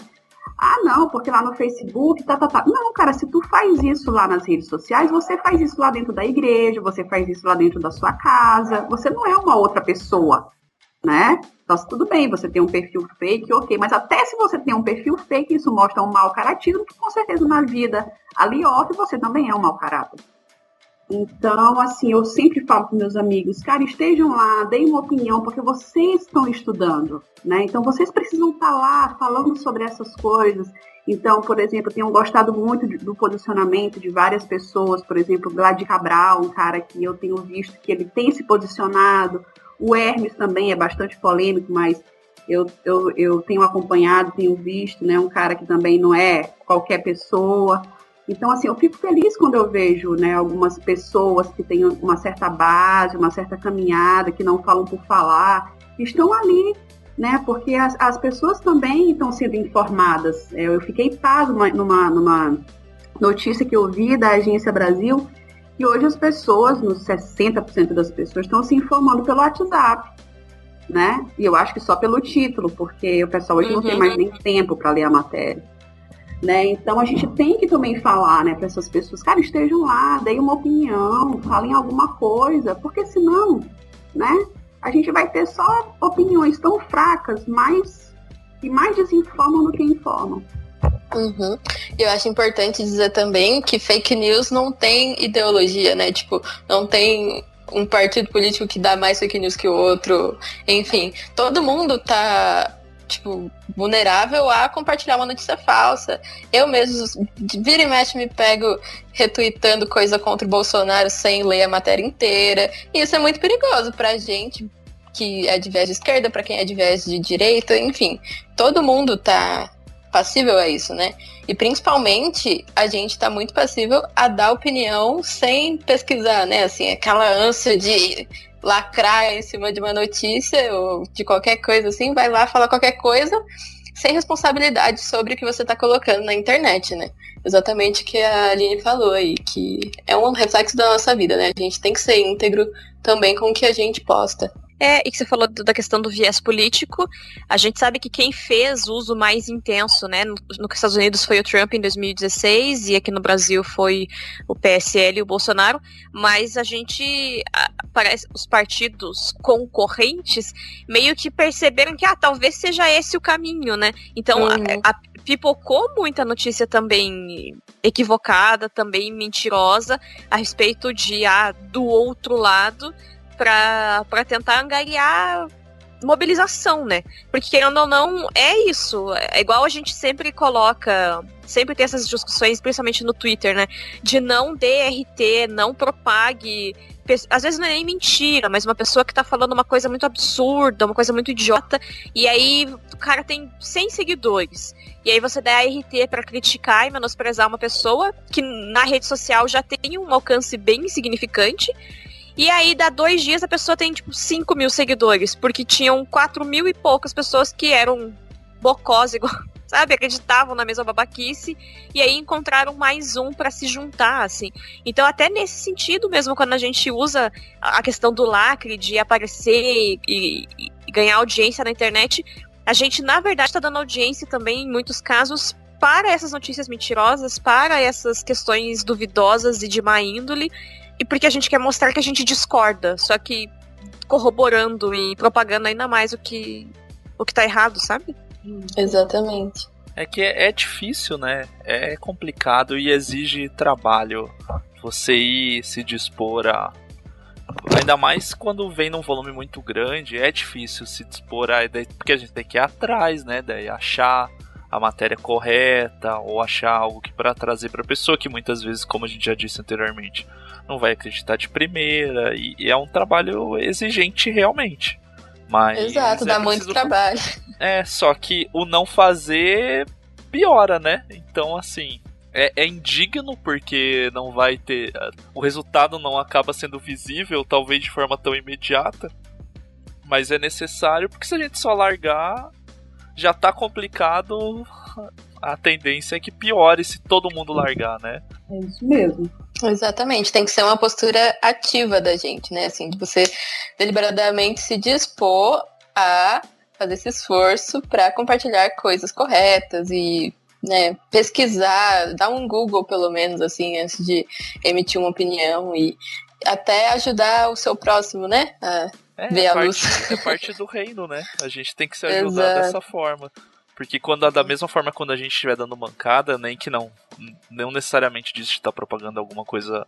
Ah, não, porque lá no Facebook, tá, tá, tá. Não, cara, se tu faz isso lá nas redes sociais, você faz isso lá dentro da igreja, você faz isso lá dentro da sua casa. Você não é uma outra pessoa né? Então, tudo bem, você tem um perfil fake, ok, mas até se você tem um perfil fake, isso mostra um mau caráter, que com certeza na vida ali off você também é um mau caráter. Então, assim, eu sempre falo para meus amigos, cara, estejam lá, deem uma opinião, porque vocês estão estudando, né? Então, vocês precisam estar tá lá falando sobre essas coisas. Então, por exemplo, eu tenho gostado muito do posicionamento de várias pessoas, por exemplo, Glad Cabral, um cara que eu tenho visto que ele tem se posicionado, o Hermes também é bastante polêmico, mas eu, eu, eu tenho acompanhado, tenho visto, né? Um cara que também não é qualquer pessoa. Então, assim, eu fico feliz quando eu vejo né, algumas pessoas que têm uma certa base, uma certa caminhada, que não falam por falar, estão ali, né? Porque as, as pessoas também estão sendo informadas. É, eu fiquei pasmo numa, numa notícia que eu vi da Agência Brasil, e hoje as pessoas, nos 60% das pessoas, estão se informando pelo WhatsApp, né? E eu acho que só pelo título, porque o pessoal hoje uhum. não tem mais uhum. nem tempo para ler a matéria. Né? Então a gente tem que também falar né, para essas pessoas, cara, estejam lá, deem uma opinião, falem alguma coisa, porque senão, né, a gente vai ter só opiniões tão fracas, mais e mais desinformam do que informam. Uhum. Eu acho importante dizer também que fake news não tem ideologia, né? Tipo, não tem um partido político que dá mais fake news que o outro. Enfim, todo mundo tá tipo, vulnerável a compartilhar uma notícia falsa. Eu mesmo, vira e mexe, me pego retweetando coisa contra o Bolsonaro sem ler a matéria inteira. E isso é muito perigoso pra gente que é de viés de esquerda, para quem é de viés de direita, enfim. Todo mundo tá passível a isso, né? E principalmente a gente está muito passível a dar opinião sem pesquisar, né? Assim, aquela ânsia de lacrar em cima de uma notícia ou de qualquer coisa assim, vai lá falar qualquer coisa sem responsabilidade sobre o que você está colocando na internet, né? Exatamente o que a Aline falou aí, que é um reflexo da nossa vida, né? A gente tem que ser íntegro também com o que a gente posta. É, e que você falou da questão do viés político. A gente sabe que quem fez uso mais intenso, né, no, nos Estados Unidos foi o Trump em 2016 e aqui no Brasil foi o PSL e o Bolsonaro, mas a gente, parece, os partidos concorrentes meio que perceberam que, ah, talvez seja esse o caminho, né? Então, uhum. a, a, pipocou muita notícia também equivocada, também mentirosa a respeito de, ah, do outro lado para tentar angariar mobilização, né? Porque querendo ou não, é isso. É igual a gente sempre coloca, sempre tem essas discussões, principalmente no Twitter, né? De não dê RT, não propague. Às vezes não é nem mentira, mas uma pessoa que tá falando uma coisa muito absurda, uma coisa muito idiota, e aí o cara tem 100 seguidores. E aí você dá RT para criticar e menosprezar uma pessoa que na rede social já tem um alcance bem significante e aí, dá dois dias, a pessoa tem, tipo, 5 mil seguidores, porque tinham 4 mil e poucas pessoas que eram bocós, igual, sabe? Acreditavam na mesma babaquice, e aí encontraram mais um para se juntar, assim. Então, até nesse sentido mesmo, quando a gente usa a questão do lacre, de aparecer e, e ganhar audiência na internet, a gente, na verdade, está dando audiência também, em muitos casos, para essas notícias mentirosas, para essas questões duvidosas e de má índole, e porque a gente quer mostrar que a gente discorda, só que corroborando e propagando ainda mais o que o que tá errado, sabe? Exatamente. É que é, é difícil, né? É complicado e exige trabalho você ir se dispor a Ainda mais quando vem num volume muito grande, é difícil se dispor a. Porque a gente tem que ir atrás, né? Daí achar a matéria correta ou achar algo que para trazer para a pessoa que muitas vezes, como a gente já disse anteriormente, não vai acreditar de primeira e, e é um trabalho exigente realmente. Mas Exato, é dá muito trabalho. É, só que o não fazer piora, né? Então, assim, é, é indigno porque não vai ter. O resultado não acaba sendo visível, talvez de forma tão imediata. Mas é necessário porque se a gente só largar, já tá complicado. A tendência é que piore se todo mundo largar, né? É isso mesmo. Exatamente, tem que ser uma postura ativa da gente, né? Assim, de você deliberadamente se dispor a fazer esse esforço para compartilhar coisas corretas e né, pesquisar, dar um Google pelo menos assim antes de emitir uma opinião e até ajudar o seu próximo, né? A É, ver é a parte, luz. é parte do reino, né? A gente tem que se ajudar Exato. dessa forma. Porque quando da mesma forma quando a gente estiver dando mancada, nem que não, não necessariamente disso de estar propagando alguma coisa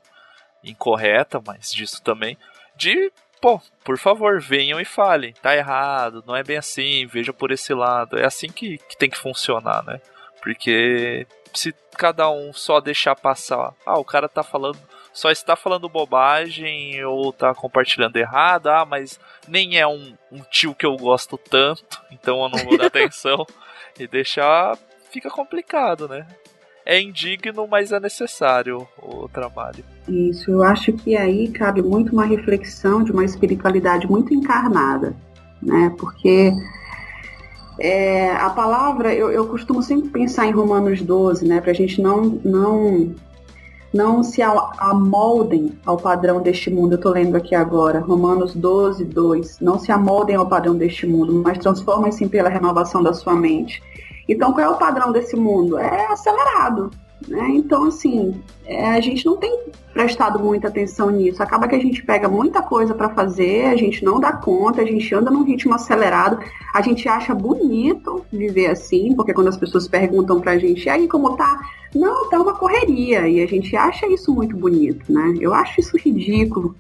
incorreta, mas disso também, de pô, por favor, venham e falem, tá errado, não é bem assim, veja por esse lado. É assim que, que tem que funcionar, né? Porque se cada um só deixar passar, ah, o cara tá falando, só está falando bobagem ou tá compartilhando errado, ah, mas nem é um, um tio que eu gosto tanto, então eu não vou dar atenção. E deixar fica complicado, né? É indigno, mas é necessário o trabalho. Isso, eu acho que aí cabe muito uma reflexão de uma espiritualidade muito encarnada, né? Porque é, a palavra, eu, eu costumo sempre pensar em Romanos 12, né? Para a gente não, não, não se amoldem ao padrão deste mundo. Eu estou lendo aqui agora, Romanos 12, 2. Não se amoldem ao padrão deste mundo, mas transformem-se pela renovação da sua mente. Então, qual é o padrão desse mundo? É acelerado. Né? Então, assim, é, a gente não tem prestado muita atenção nisso. Acaba que a gente pega muita coisa para fazer, a gente não dá conta, a gente anda num ritmo acelerado, a gente acha bonito viver assim, porque quando as pessoas perguntam pra gente, e aí como tá? Não, tá uma correria, e a gente acha isso muito bonito, né? Eu acho isso ridículo,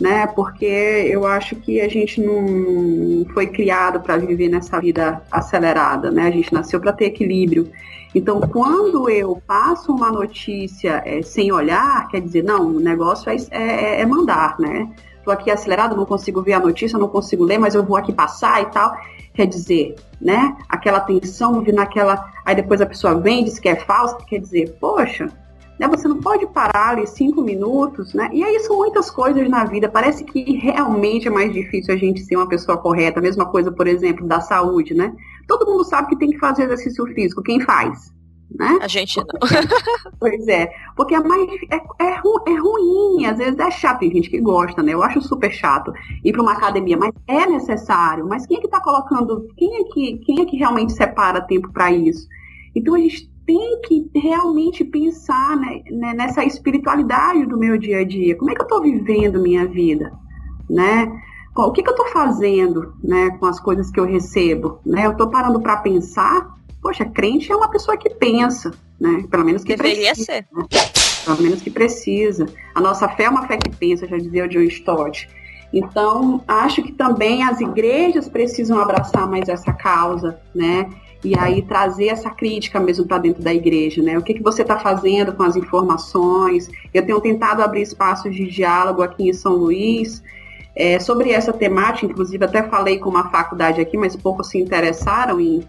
né? Porque eu acho que a gente não foi criado para viver nessa vida acelerada, né? A gente nasceu para ter equilíbrio. Então, quando eu passo uma notícia é, sem olhar, quer dizer, não, o negócio é, é, é mandar, né? Estou aqui acelerado, não consigo ver a notícia, não consigo ler, mas eu vou aqui passar e tal. Quer dizer, né? Aquela tensão, naquela. Aí depois a pessoa vem, diz que é falso, quer dizer, poxa, né? Você não pode parar ali cinco minutos, né? E aí são muitas coisas na vida. Parece que realmente é mais difícil a gente ser uma pessoa correta. A mesma coisa, por exemplo, da saúde, né? Todo mundo sabe que tem que fazer exercício físico. Quem faz? Né? A gente não. Pois é, porque é mais é, é, ru- é ruim, às vezes é chato, tem gente que gosta, né? Eu acho super chato ir para uma academia, mas é necessário. Mas quem é que está colocando, quem é que, quem é que realmente separa tempo para isso? Então a gente tem que realmente pensar né, né, nessa espiritualidade do meu dia a dia. Como é que eu estou vivendo minha vida, né? O que, que eu estou fazendo, né, com as coisas que eu recebo, né? Eu estou parando para pensar. Poxa, crente é uma pessoa que pensa, né? Pelo menos que Deveria precisa, ser. né? Pelo menos que precisa. A nossa fé é uma fé que pensa, já dizia o John Stott. Então, acho que também as igrejas precisam abraçar mais essa causa, né? E aí trazer essa crítica mesmo para dentro da igreja, né? O que, que você está fazendo com as informações? Eu tenho tentado abrir espaços de diálogo aqui em São Luís é, sobre essa temática, inclusive até falei com uma faculdade aqui, mas poucos se interessaram em,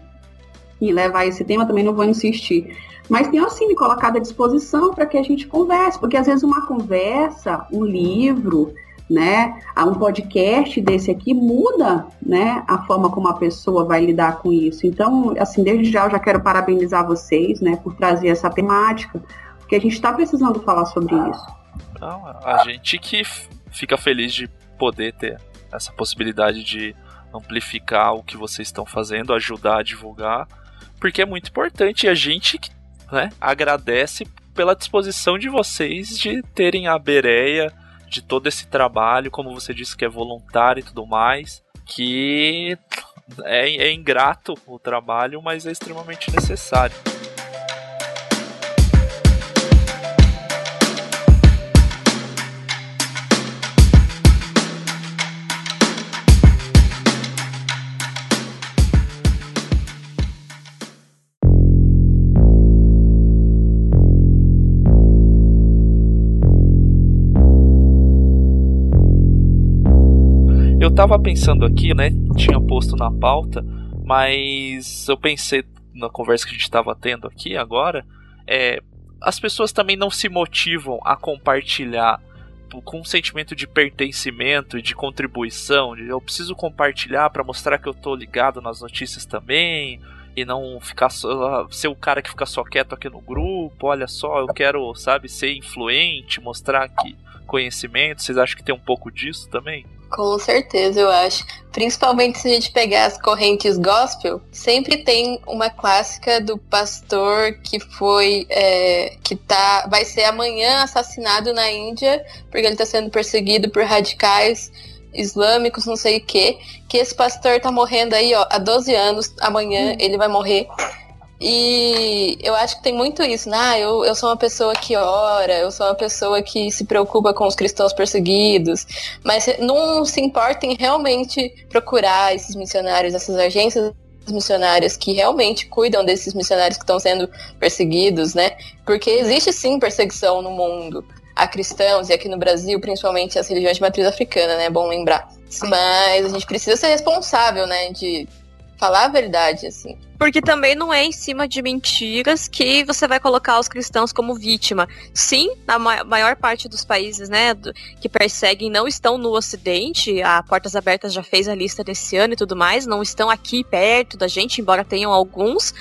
em levar esse tema, também não vou insistir. Mas tenho assim me colocado à disposição para que a gente converse, porque às vezes uma conversa, um livro, né, um podcast desse aqui muda, né, a forma como a pessoa vai lidar com isso. Então, assim, desde já eu já quero parabenizar vocês, né, por trazer essa temática, porque a gente está precisando falar sobre isso. Então, a gente que fica feliz de poder ter essa possibilidade de amplificar o que vocês estão fazendo, ajudar a divulgar, porque é muito importante e a gente né, agradece pela disposição de vocês de terem a Bereia de todo esse trabalho, como você disse que é voluntário e tudo mais, que é, é ingrato o trabalho, mas é extremamente necessário. Eu tava pensando aqui, né? Tinha posto na pauta, mas eu pensei na conversa que a gente estava tendo aqui agora, é, as pessoas também não se motivam a compartilhar com um sentimento de pertencimento e de contribuição, de eu preciso compartilhar para mostrar que eu tô ligado nas notícias também e não ficar só, ser o cara que fica só quieto aqui no grupo. Olha só, eu quero, sabe, ser influente, mostrar que conhecimento. Vocês acham que tem um pouco disso também? Com certeza, eu acho. Principalmente se a gente pegar as correntes gospel, sempre tem uma clássica do pastor que foi. É, que tá. vai ser amanhã assassinado na Índia, porque ele está sendo perseguido por radicais islâmicos, não sei o que. Que esse pastor tá morrendo aí, ó, há 12 anos, amanhã hum. ele vai morrer. E eu acho que tem muito isso, né? Ah, eu, eu sou uma pessoa que ora, eu sou uma pessoa que se preocupa com os cristãos perseguidos, mas não se importa em realmente procurar esses missionários, essas agências missionárias que realmente cuidam desses missionários que estão sendo perseguidos, né? Porque existe sim perseguição no mundo a cristãos e aqui no Brasil, principalmente as religiões de matriz africana, né? É bom lembrar. Mas a gente precisa ser responsável, né? De falar a verdade, assim. Porque também não é em cima de mentiras que você vai colocar os cristãos como vítima. Sim, na maior parte dos países, né, que perseguem não estão no Ocidente. A Portas Abertas já fez a lista desse ano e tudo mais, não estão aqui perto da gente, embora tenham alguns.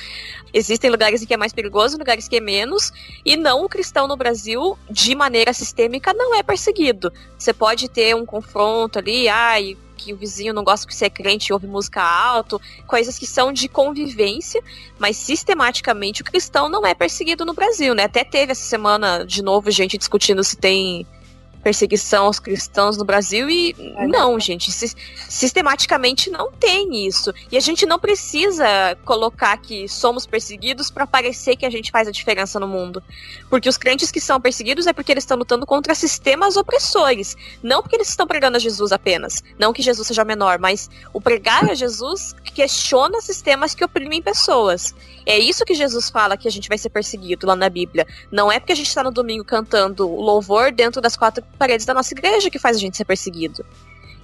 Existem lugares em que é mais perigoso, lugares que é menos, e não o cristão no Brasil, de maneira sistêmica, não é perseguido. Você pode ter um confronto ali, ai, que o vizinho não gosta que você é crente e ouve música alto, coisas que são de convivência, mas sistematicamente o cristão não é perseguido no Brasil, né? Até teve essa semana de novo gente discutindo se tem perseguição aos cristãos no Brasil e é não, gente, sistematicamente não tem isso. E a gente não precisa colocar que somos perseguidos para parecer que a gente faz a diferença no mundo. Porque os crentes que são perseguidos é porque eles estão lutando contra sistemas opressores, não porque eles estão pregando a Jesus apenas. Não que Jesus seja menor, mas o pregar a Jesus questiona sistemas que oprimem pessoas. É isso que Jesus fala que a gente vai ser perseguido lá na Bíblia. Não é porque a gente está no domingo cantando louvor dentro das quatro paredes da nossa igreja que faz a gente ser perseguido.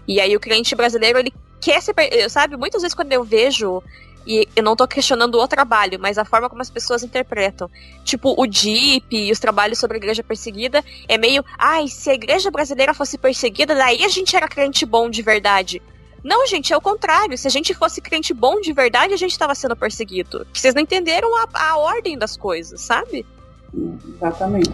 E aí o crente brasileiro, ele quer ser, sabe, muitas vezes quando eu vejo e eu não tô questionando o trabalho, mas a forma como as pessoas interpretam. Tipo, o DIP e os trabalhos sobre a igreja perseguida é meio, ai, se a igreja brasileira fosse perseguida, daí a gente era crente bom de verdade. Não, gente, é o contrário. Se a gente fosse crente bom de verdade, a gente estava sendo perseguido. Vocês não entenderam a, a ordem das coisas, sabe? Exatamente.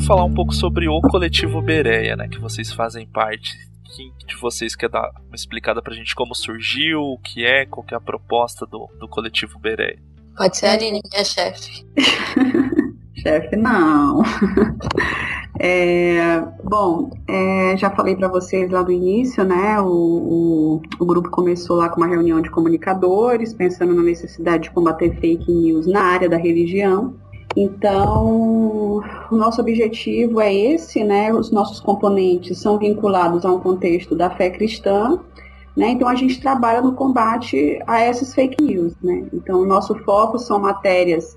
Também. falar um pouco sobre o coletivo Bereia, né, que vocês fazem parte. Quem de vocês quer dar uma explicada pra gente como surgiu, o que é, qual que é a proposta do, do coletivo Bereia? Pode ser a Aline, minha chefe. chefe, não. É, bom, é, já falei para vocês lá do início, né? O, o, o, grupo começou lá com uma reunião de comunicadores, pensando na necessidade de combater fake news na área da religião. Então, o nosso objetivo é esse, né? Os nossos componentes são vinculados a um contexto da fé cristã, né? Então, a gente trabalha no combate a essas fake news, né? Então, o nosso foco são matérias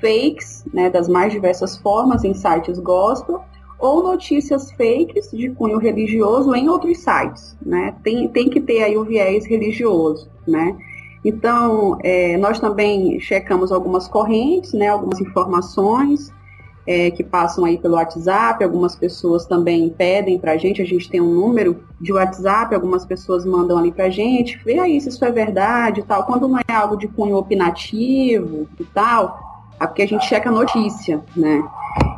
fakes, né, das mais diversas formas em sites gospel, ou notícias fakes de cunho religioso em outros sites, né? Tem, tem que ter aí o viés religioso, né? Então, é, nós também checamos algumas correntes, né, algumas informações é, que passam aí pelo WhatsApp, algumas pessoas também pedem para a gente, a gente tem um número de WhatsApp, algumas pessoas mandam ali para a gente, vê aí se isso é verdade e tal. Quando não é algo de cunho opinativo e tal, porque a gente checa a notícia, né?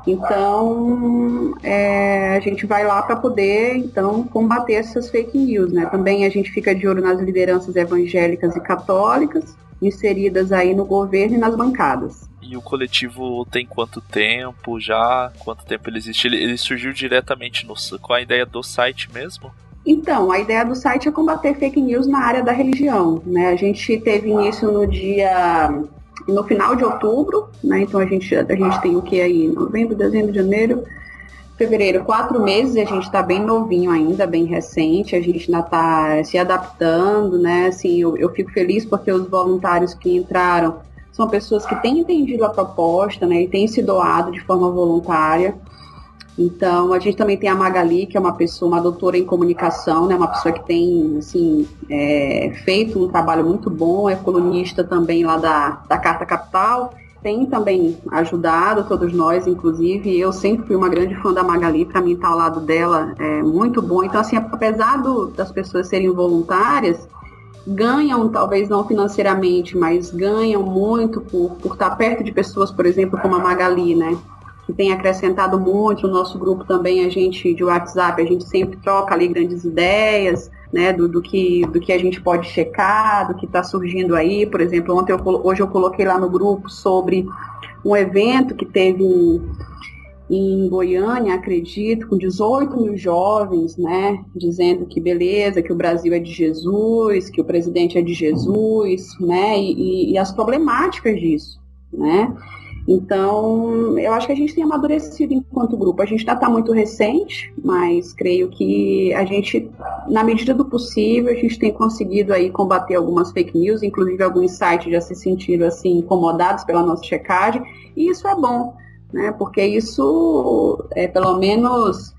Então, é, a gente vai lá para poder, então, combater essas fake news, né? Também a gente fica de olho nas lideranças evangélicas e católicas, inseridas aí no governo e nas bancadas. E o coletivo tem quanto tempo já? Quanto tempo ele existe? Ele, ele surgiu diretamente no, com a ideia do site mesmo? Então, a ideia do site é combater fake news na área da religião. Né? A gente teve início no dia. No final de outubro, né? Então a gente, a gente tem o que aí? Novembro, dezembro, janeiro, fevereiro, quatro meses, a gente está bem novinho ainda, bem recente, a gente ainda está se adaptando, né? Assim, eu, eu fico feliz porque os voluntários que entraram são pessoas que têm entendido a proposta, né? E têm se doado de forma voluntária. Então, a gente também tem a Magali, que é uma pessoa, uma doutora em comunicação, né, uma pessoa que tem, assim, é, feito um trabalho muito bom, é colunista também lá da, da Carta Capital, tem também ajudado todos nós, inclusive, eu sempre fui uma grande fã da Magali, para mim estar tá ao lado dela é muito bom. Então, assim, apesar do, das pessoas serem voluntárias, ganham, talvez não financeiramente, mas ganham muito por, por estar tá perto de pessoas, por exemplo, como a Magali, né? Que tem acrescentado muito no nosso grupo também, a gente de WhatsApp, a gente sempre troca ali grandes ideias, né, do, do, que, do que a gente pode checar, do que está surgindo aí. Por exemplo, ontem eu, hoje eu coloquei lá no grupo sobre um evento que teve em, Goiânia, acredito, com 18 mil jovens, né, dizendo que beleza, que o Brasil é de Jesus, que o presidente é de Jesus, né, e, e as problemáticas disso, né. Então, eu acho que a gente tem amadurecido enquanto grupo. A gente ainda está muito recente, mas creio que a gente, na medida do possível, a gente tem conseguido aí combater algumas fake news, inclusive alguns sites já se sentiram assim incomodados pela nossa checagem, e isso é bom, né? Porque isso, é, pelo menos,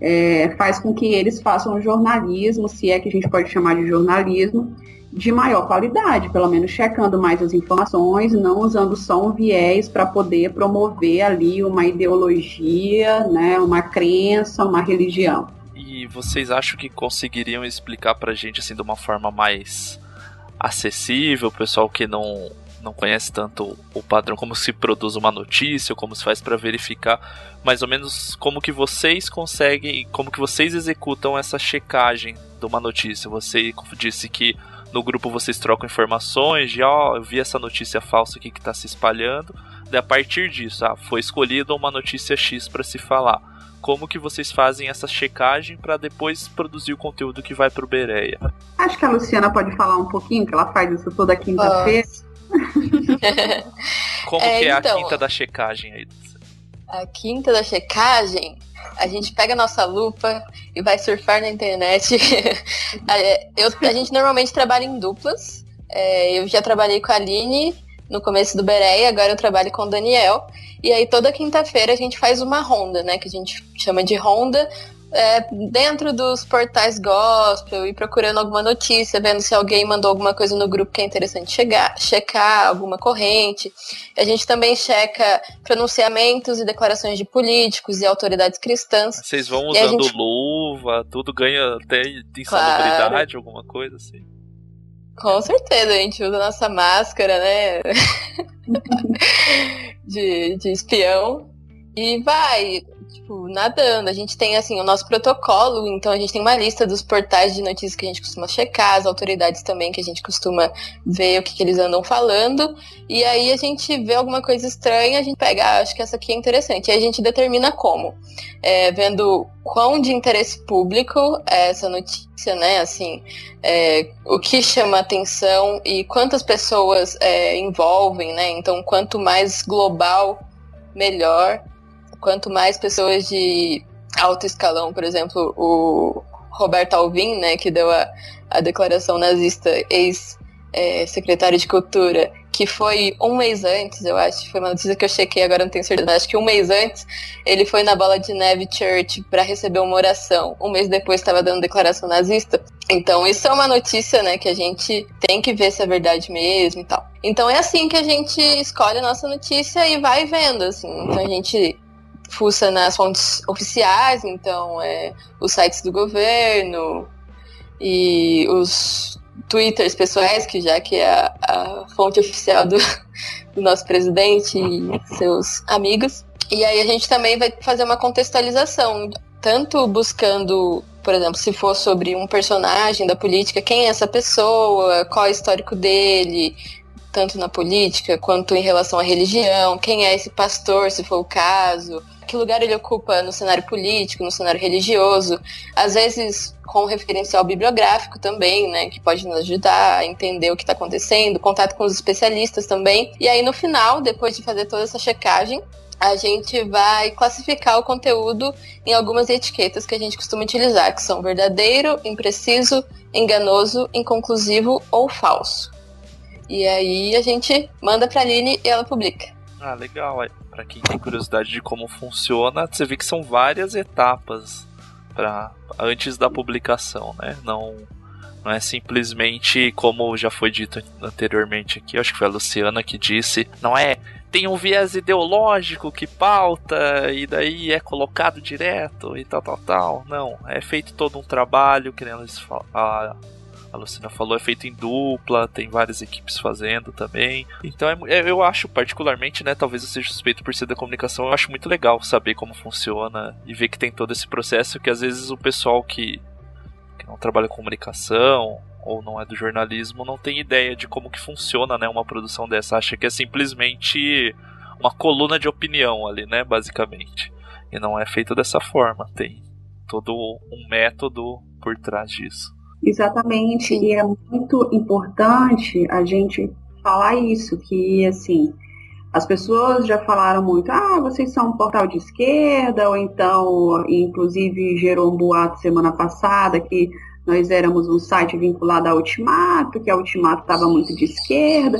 é, faz com que eles façam jornalismo, se é que a gente pode chamar de jornalismo, de maior qualidade, pelo menos checando mais as informações, não usando só um viés para poder promover ali uma ideologia, né, uma crença, uma religião. E vocês acham que conseguiriam explicar para a gente assim de uma forma mais acessível, pessoal que não não conhece tanto o padrão, como se produz uma notícia, como se faz para verificar, mais ou menos como que vocês conseguem, como que vocês executam essa checagem de uma notícia. Você disse que no grupo vocês trocam informações de, ó, oh, eu vi essa notícia falsa aqui que está se espalhando. Daí a partir disso, ah, foi escolhida uma notícia X para se falar. Como que vocês fazem essa checagem para depois produzir o conteúdo que vai pro Bereia? Acho que a Luciana pode falar um pouquinho, que ela faz isso toda quinta-feira. Como é, que é então, a quinta da checagem aí? A quinta da checagem a gente pega a nossa lupa e vai surfar na internet. Eu, a gente normalmente trabalha em duplas. É, eu já trabalhei com a Aline no começo do Beré, agora eu trabalho com o Daniel. E aí toda quinta-feira a gente faz uma ronda, né? Que a gente chama de ronda, é, dentro dos portais gospel e procurando alguma notícia, vendo se alguém mandou alguma coisa no grupo que é interessante chegar, checar, alguma corrente. A gente também checa pronunciamentos e declarações de políticos e autoridades cristãs. Vocês vão usando gente... luva, tudo ganha até insalubridade, claro. alguma coisa assim. Com certeza, a gente usa nossa máscara, né? de, de espião. E vai, tipo, nadando. A gente tem, assim, o nosso protocolo, então a gente tem uma lista dos portais de notícias que a gente costuma checar, as autoridades também que a gente costuma ver o que, que eles andam falando. E aí a gente vê alguma coisa estranha, a gente pega, ah, acho que essa aqui é interessante. E a gente determina como. É, vendo quão de interesse público é essa notícia, né? Assim, é, o que chama atenção e quantas pessoas é, envolvem, né? Então, quanto mais global, melhor quanto mais pessoas de alto escalão, por exemplo, o Roberto Alvim, né, que deu a, a declaração nazista, ex-secretário é, de Cultura, que foi um mês antes, eu acho, foi uma notícia que eu chequei, agora não tenho certeza, mas acho que um mês antes, ele foi na Bola de Neve Church para receber uma oração. Um mês depois estava dando declaração nazista. Então, isso é uma notícia, né, que a gente tem que ver se é verdade mesmo e tal. Então, é assim que a gente escolhe a nossa notícia e vai vendo, assim. Então, a gente fuça nas fontes oficiais, então é, os sites do governo e os twitters pessoais, que já que é a, a fonte oficial do, do nosso presidente e seus amigos. E aí a gente também vai fazer uma contextualização, tanto buscando, por exemplo, se for sobre um personagem da política, quem é essa pessoa, qual é o histórico dele, tanto na política quanto em relação à religião, quem é esse pastor, se for o caso, que lugar ele ocupa no cenário político, no cenário religioso, às vezes com referencial bibliográfico também, né, que pode nos ajudar a entender o que está acontecendo, contato com os especialistas também. E aí no final, depois de fazer toda essa checagem, a gente vai classificar o conteúdo em algumas etiquetas que a gente costuma utilizar, que são verdadeiro, impreciso, enganoso, inconclusivo ou falso. E aí a gente manda para a Aline e ela publica. Ah, legal. Para quem tem curiosidade de como funciona, você vê que são várias etapas para antes da publicação, né? Não não é simplesmente como já foi dito anteriormente aqui, acho que foi a Luciana que disse, não é tem um viés ideológico que pauta e daí é colocado direto e tal, tal, tal. Não, é feito todo um trabalho, que nem a, a Lucina falou, é feito em dupla, tem várias equipes fazendo também. Então é, é, eu acho, particularmente, né, talvez eu seja suspeito por ser da comunicação, eu acho muito legal saber como funciona e ver que tem todo esse processo que às vezes o pessoal que, que não trabalha com comunicação ou não é do jornalismo não tem ideia de como que funciona, né, uma produção dessa. Acha que é simplesmente uma coluna de opinião ali, né, basicamente. E não é feito dessa forma, tem todo um método por trás disso. Exatamente, e é muito importante a gente falar isso, que assim, as pessoas já falaram muito, ah, vocês são um portal de esquerda, ou então, inclusive gerou um boato semana passada que nós éramos um site vinculado à Ultimato, que a Ultimato estava muito de esquerda.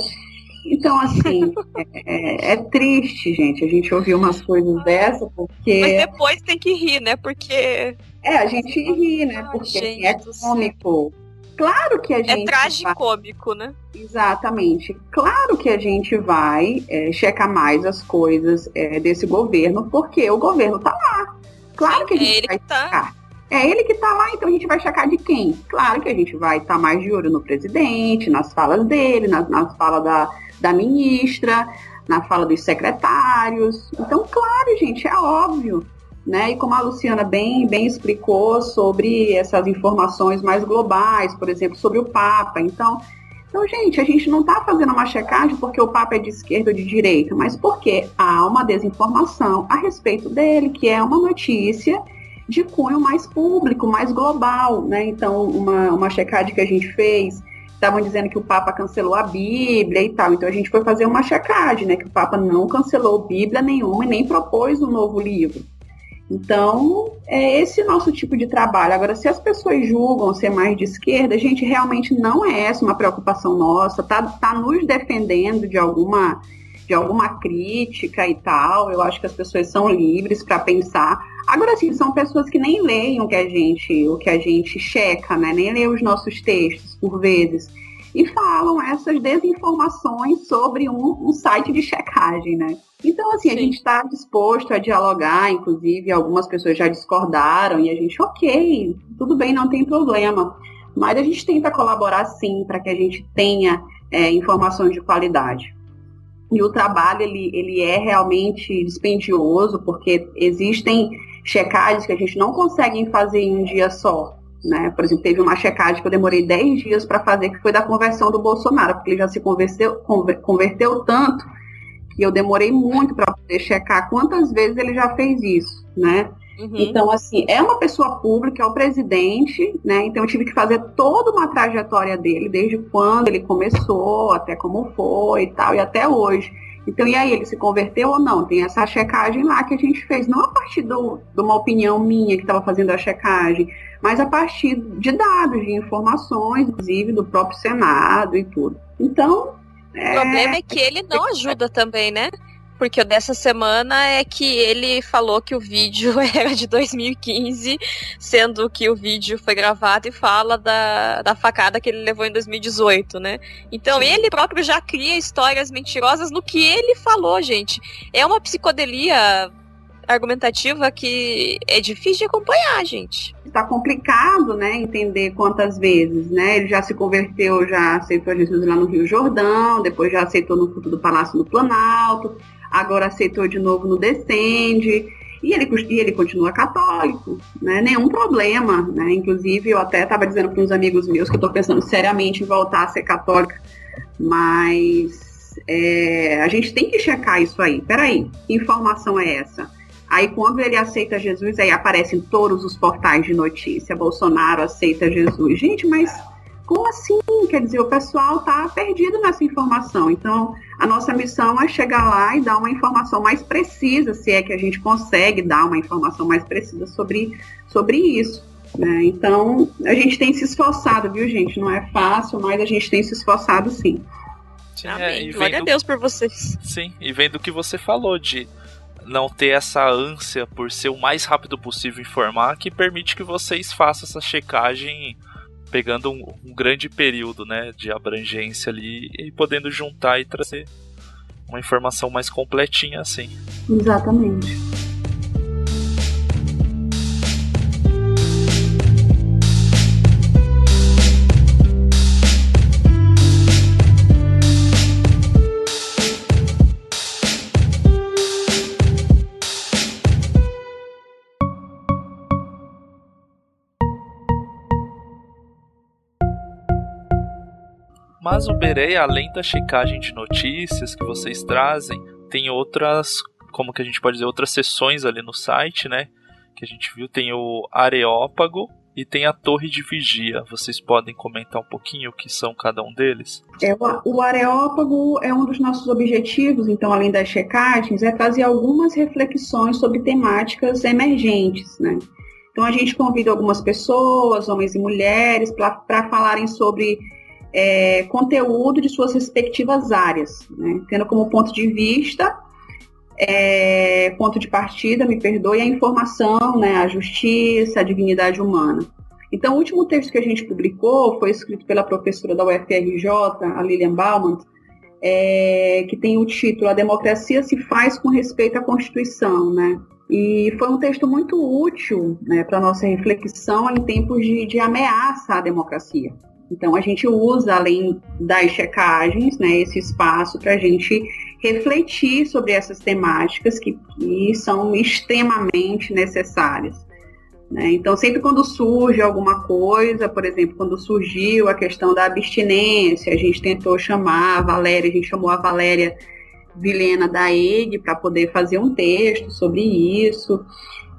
Então, assim, é, é, triste, gente, a gente ouvir umas coisas dessa, porque. Mas depois tem que rir, né? Porque. É, a gente ri, né? Porque Ai, é cômico. Claro que a é gente. É tragicômico, vai... né? Exatamente. Claro que a gente vai é, checar mais as coisas é, desse governo, porque o governo tá lá. Claro Sim, que a gente é vai tá. checar. É ele que está lá, então a gente vai checar de quem? Claro que a gente vai estar tá mais de olho no presidente, nas falas dele, nas, nas falas da, da ministra, na fala dos secretários. Então, claro, gente, é óbvio. Né? E como a Luciana bem, bem explicou sobre essas informações mais globais, por exemplo, sobre o Papa. Então, então gente, a gente não está fazendo uma checagem porque o Papa é de esquerda ou de direita, mas porque há uma desinformação a respeito dele, que é uma notícia de cunho mais público, mais global, né? Então, uma, uma checagem que a gente fez, estavam dizendo que o Papa cancelou a Bíblia e tal. Então a gente foi fazer uma checagem, né? Que o Papa não cancelou Bíblia nenhuma e nem propôs um novo livro. Então, é esse nosso tipo de trabalho. Agora, se as pessoas julgam ser mais de esquerda, a gente realmente não é essa uma preocupação nossa, tá, tá nos defendendo de alguma de alguma crítica e tal. Eu acho que as pessoas são livres para pensar. Agora sim, são pessoas que nem leem o que a gente, o que a gente checa, né? Nem leem os nossos textos por vezes. E falam essas desinformações sobre um, um site de checagem, né? Então, assim, Sim. a gente está disposto a dialogar, inclusive algumas pessoas já discordaram, e a gente, ok, tudo bem, não tem problema. Mas a gente tenta colaborar sim para que a gente tenha é, informações de qualidade. E o trabalho ele, ele é realmente dispendioso, porque existem checagens que a gente não consegue fazer em um dia só. Né? Por exemplo, teve uma checagem que eu demorei 10 dias para fazer, que foi da conversão do Bolsonaro, porque ele já se converteu, converteu tanto que eu demorei muito para poder checar quantas vezes ele já fez isso. Né? Uhum. Então, assim, é uma pessoa pública, é o presidente, né? Então eu tive que fazer toda uma trajetória dele, desde quando ele começou, até como foi e tal, e até hoje. Então, e aí, ele se converteu ou não? Tem essa checagem lá que a gente fez, não a partir do, de uma opinião minha que estava fazendo a checagem, mas a partir de dados, de informações, inclusive do próprio Senado e tudo. Então. O é... problema é que ele não ajuda também, né? Porque o dessa semana é que ele falou que o vídeo era de 2015, sendo que o vídeo foi gravado e fala da, da facada que ele levou em 2018, né? Então ele próprio já cria histórias mentirosas no que ele falou, gente. É uma psicodelia argumentativa que é difícil de acompanhar, gente. Está complicado, né, entender quantas vezes, né? Ele já se converteu, já aceitou Jesus lá no Rio Jordão, depois já aceitou no culto do Palácio do Planalto agora aceitou de novo no Descende, e ele, e ele continua católico, né? Nenhum problema, né? Inclusive, eu até estava dizendo para uns amigos meus que eu estou pensando seriamente em voltar a ser católica, mas é, a gente tem que checar isso aí. Peraí, que informação é essa? Aí quando ele aceita Jesus, aí aparecem todos os portais de notícia. Bolsonaro aceita Jesus. Gente, mas como assim? Quer dizer, o pessoal está perdido nessa informação. Então, a nossa missão é chegar lá e dar uma informação mais precisa, se é que a gente consegue dar uma informação mais precisa sobre, sobre isso. Né? Então, a gente tem se esforçado, viu, gente? Não é fácil, mas a gente tem se esforçado sim. Sim, Amém. é, Glória a Deus por vocês. Sim, e vendo o que você falou de não ter essa ânsia por ser o mais rápido possível informar, que permite que vocês façam essa checagem pegando um, um grande período né, de abrangência ali e podendo juntar e trazer uma informação mais completinha assim. Exatamente. Mas o Berei, além da checagem de notícias que vocês trazem, tem outras, como que a gente pode dizer, outras sessões ali no site, né? Que a gente viu, tem o Areópago e tem a Torre de Vigia. Vocês podem comentar um pouquinho o que são cada um deles? É, o, Areópago é um dos nossos objetivos, então, além das checagens, é fazer algumas reflexões sobre temáticas emergentes, né? Então, a gente convida algumas pessoas, homens e mulheres, para falarem sobre é, conteúdo de suas respectivas áreas, né? tendo como ponto de vista, é, ponto de partida, me perdoe, a informação, né, a justiça, a dignidade humana. Então, o último texto que a gente publicou foi escrito pela professora da UFRJ, a Lilian Bauman, é, que tem o título A Democracia se faz com respeito à Constituição, né? E foi um texto muito útil né, para nossa reflexão em tempos de, de ameaça à democracia. Então a gente usa, além das checagens, né, esse espaço para a gente refletir sobre essas temáticas que, que são extremamente necessárias. Né? Então, sempre quando surge alguma coisa, por exemplo, quando surgiu a questão da abstinência, a gente tentou chamar a Valéria, a gente chamou a Valéria Vilena da EG para poder fazer um texto sobre isso.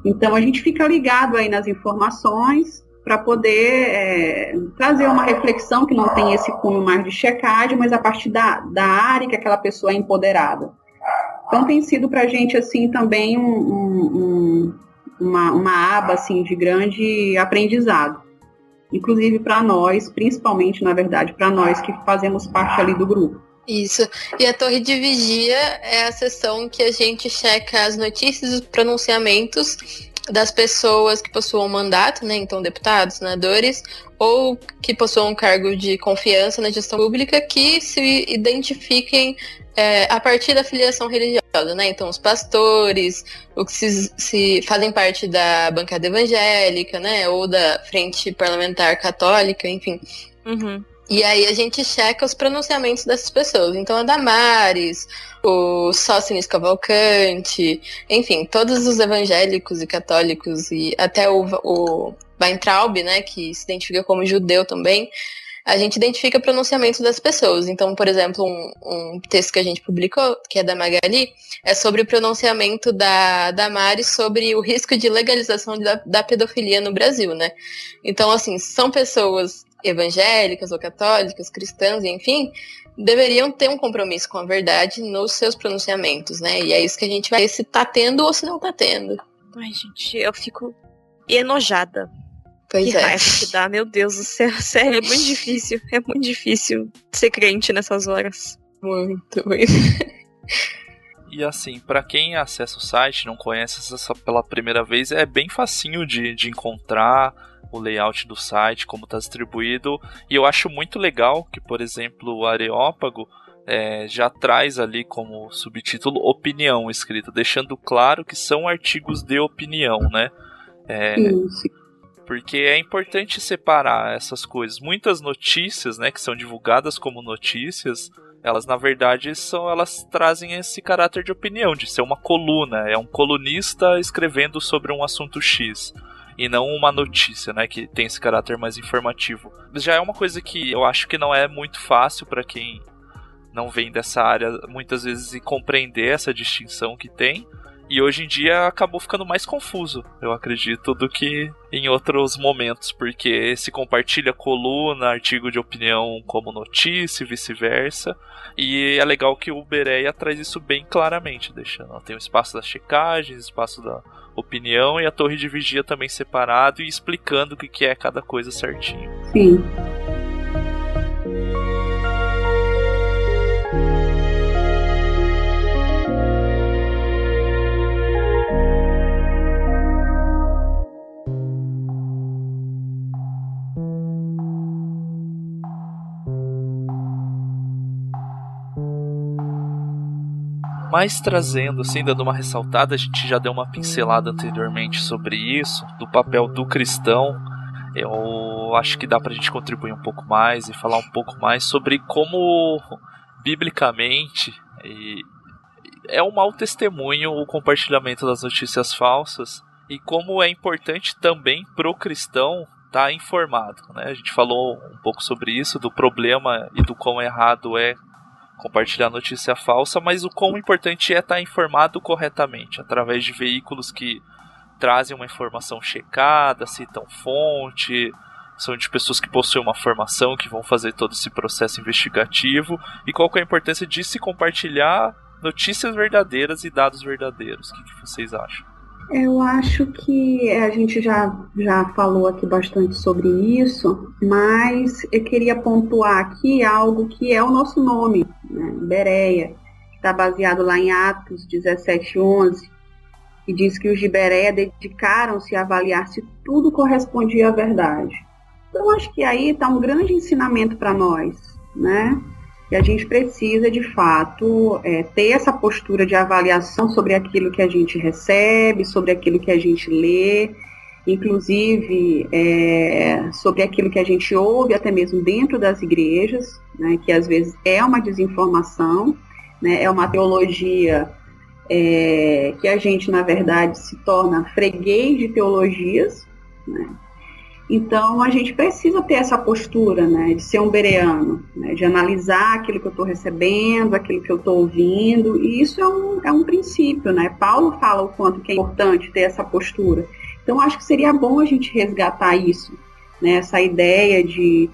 Então, a gente fica ligado aí nas informações para poder é, trazer uma reflexão que não tem esse cunho mais de checagem, mas a partir da, da área que aquela pessoa é empoderada. Então tem sido para a gente assim também um, um, uma, uma aba assim de grande aprendizado, inclusive para nós, principalmente na verdade para nós que fazemos parte ali do grupo. Isso. E a torre de vigia é a sessão que a gente checa as notícias, os pronunciamentos das pessoas que possuam mandato, né, então deputados, senadores, ou que possuam um cargo de confiança na gestão pública, que se identifiquem é, a partir da filiação religiosa, né? Então, os pastores, os que se, se, fazem parte da bancada evangélica, né? Ou da frente parlamentar católica, enfim. Uhum. E aí a gente checa os pronunciamentos dessas pessoas. Então a Damares, o Sócines Cavalcante, enfim, todos os evangélicos e católicos e até o, o Weintraub, né, que se identifica como judeu também, a gente identifica pronunciamentos das pessoas. Então, por exemplo, um, um, texto que a gente publicou, que é da Magali, é sobre o pronunciamento da Damares sobre o risco de legalização da, da pedofilia no Brasil, né? Então, assim, são pessoas evangélicas ou católicas, cristãs, enfim, deveriam ter um compromisso com a verdade nos seus pronunciamentos, né? E é isso que a gente vai ver se tá tendo ou se não tá tendo. Ai, gente, eu fico enojada. Pois que é. raiva que dá, meu Deus do céu. Sério, é muito difícil. É muito difícil ser crente nessas horas. Muito, muito. E assim, para quem acessa o site, não conhece essa pela primeira vez, é bem facinho de, de encontrar o layout do site, como está distribuído. E eu acho muito legal que, por exemplo, o Areópago é, já traz ali como subtítulo opinião escrita, deixando claro que são artigos de opinião, né? É, porque é importante separar essas coisas. Muitas notícias, né, que são divulgadas como notícias, elas na verdade são elas trazem esse caráter de opinião, de ser uma coluna, é um colunista escrevendo sobre um assunto X e não uma notícia, né, que tem esse caráter mais informativo. Já é uma coisa que eu acho que não é muito fácil para quem não vem dessa área muitas vezes e compreender essa distinção que tem. E hoje em dia acabou ficando mais confuso, eu acredito, do que em outros momentos, porque se compartilha coluna, artigo de opinião como notícia e vice-versa. E é legal que o Bereia traz isso bem claramente, deixando. Tem o espaço das checagens, espaço da opinião e a torre de vigia também separado e explicando o que é cada coisa certinho. Sim. Mas trazendo, assim, dando uma ressaltada, a gente já deu uma pincelada anteriormente sobre isso, do papel do cristão. Eu acho que dá pra gente contribuir um pouco mais e falar um pouco mais sobre como, biblicamente, é um mau testemunho o compartilhamento das notícias falsas e como é importante também pro cristão estar tá informado. Né? A gente falou um pouco sobre isso, do problema e do quão errado é compartilhar notícia falsa, mas o quão importante é estar informado corretamente, através de veículos que trazem uma informação checada, citam fonte, são de pessoas que possuem uma formação, que vão fazer todo esse processo investigativo, e qual é a importância de se compartilhar notícias verdadeiras e dados verdadeiros. O que, que vocês acham? Eu acho que a gente já, já falou aqui bastante sobre isso, mas eu queria pontuar aqui algo que é o nosso nome, né? Bereia, que está baseado lá em Atos 17:11, que diz que os de Bereia dedicaram-se a avaliar se tudo correspondia à verdade. Então, acho que aí está um grande ensinamento para nós, né? E a gente precisa, de fato, é, ter essa postura de avaliação sobre aquilo que a gente recebe, sobre aquilo que a gente lê, inclusive é, sobre aquilo que a gente ouve, até mesmo dentro das igrejas, né, que às vezes é uma desinformação, né, é uma teologia é, que a gente, na verdade, se torna freguês de teologias. Né, então, a gente precisa ter essa postura, né, de ser um bereano, né, de analisar aquilo que eu estou recebendo, aquilo que eu estou ouvindo, e isso é um, é um princípio, né? Paulo fala o quanto que é importante ter essa postura. Então, acho que seria bom a gente resgatar isso, né, essa ideia de,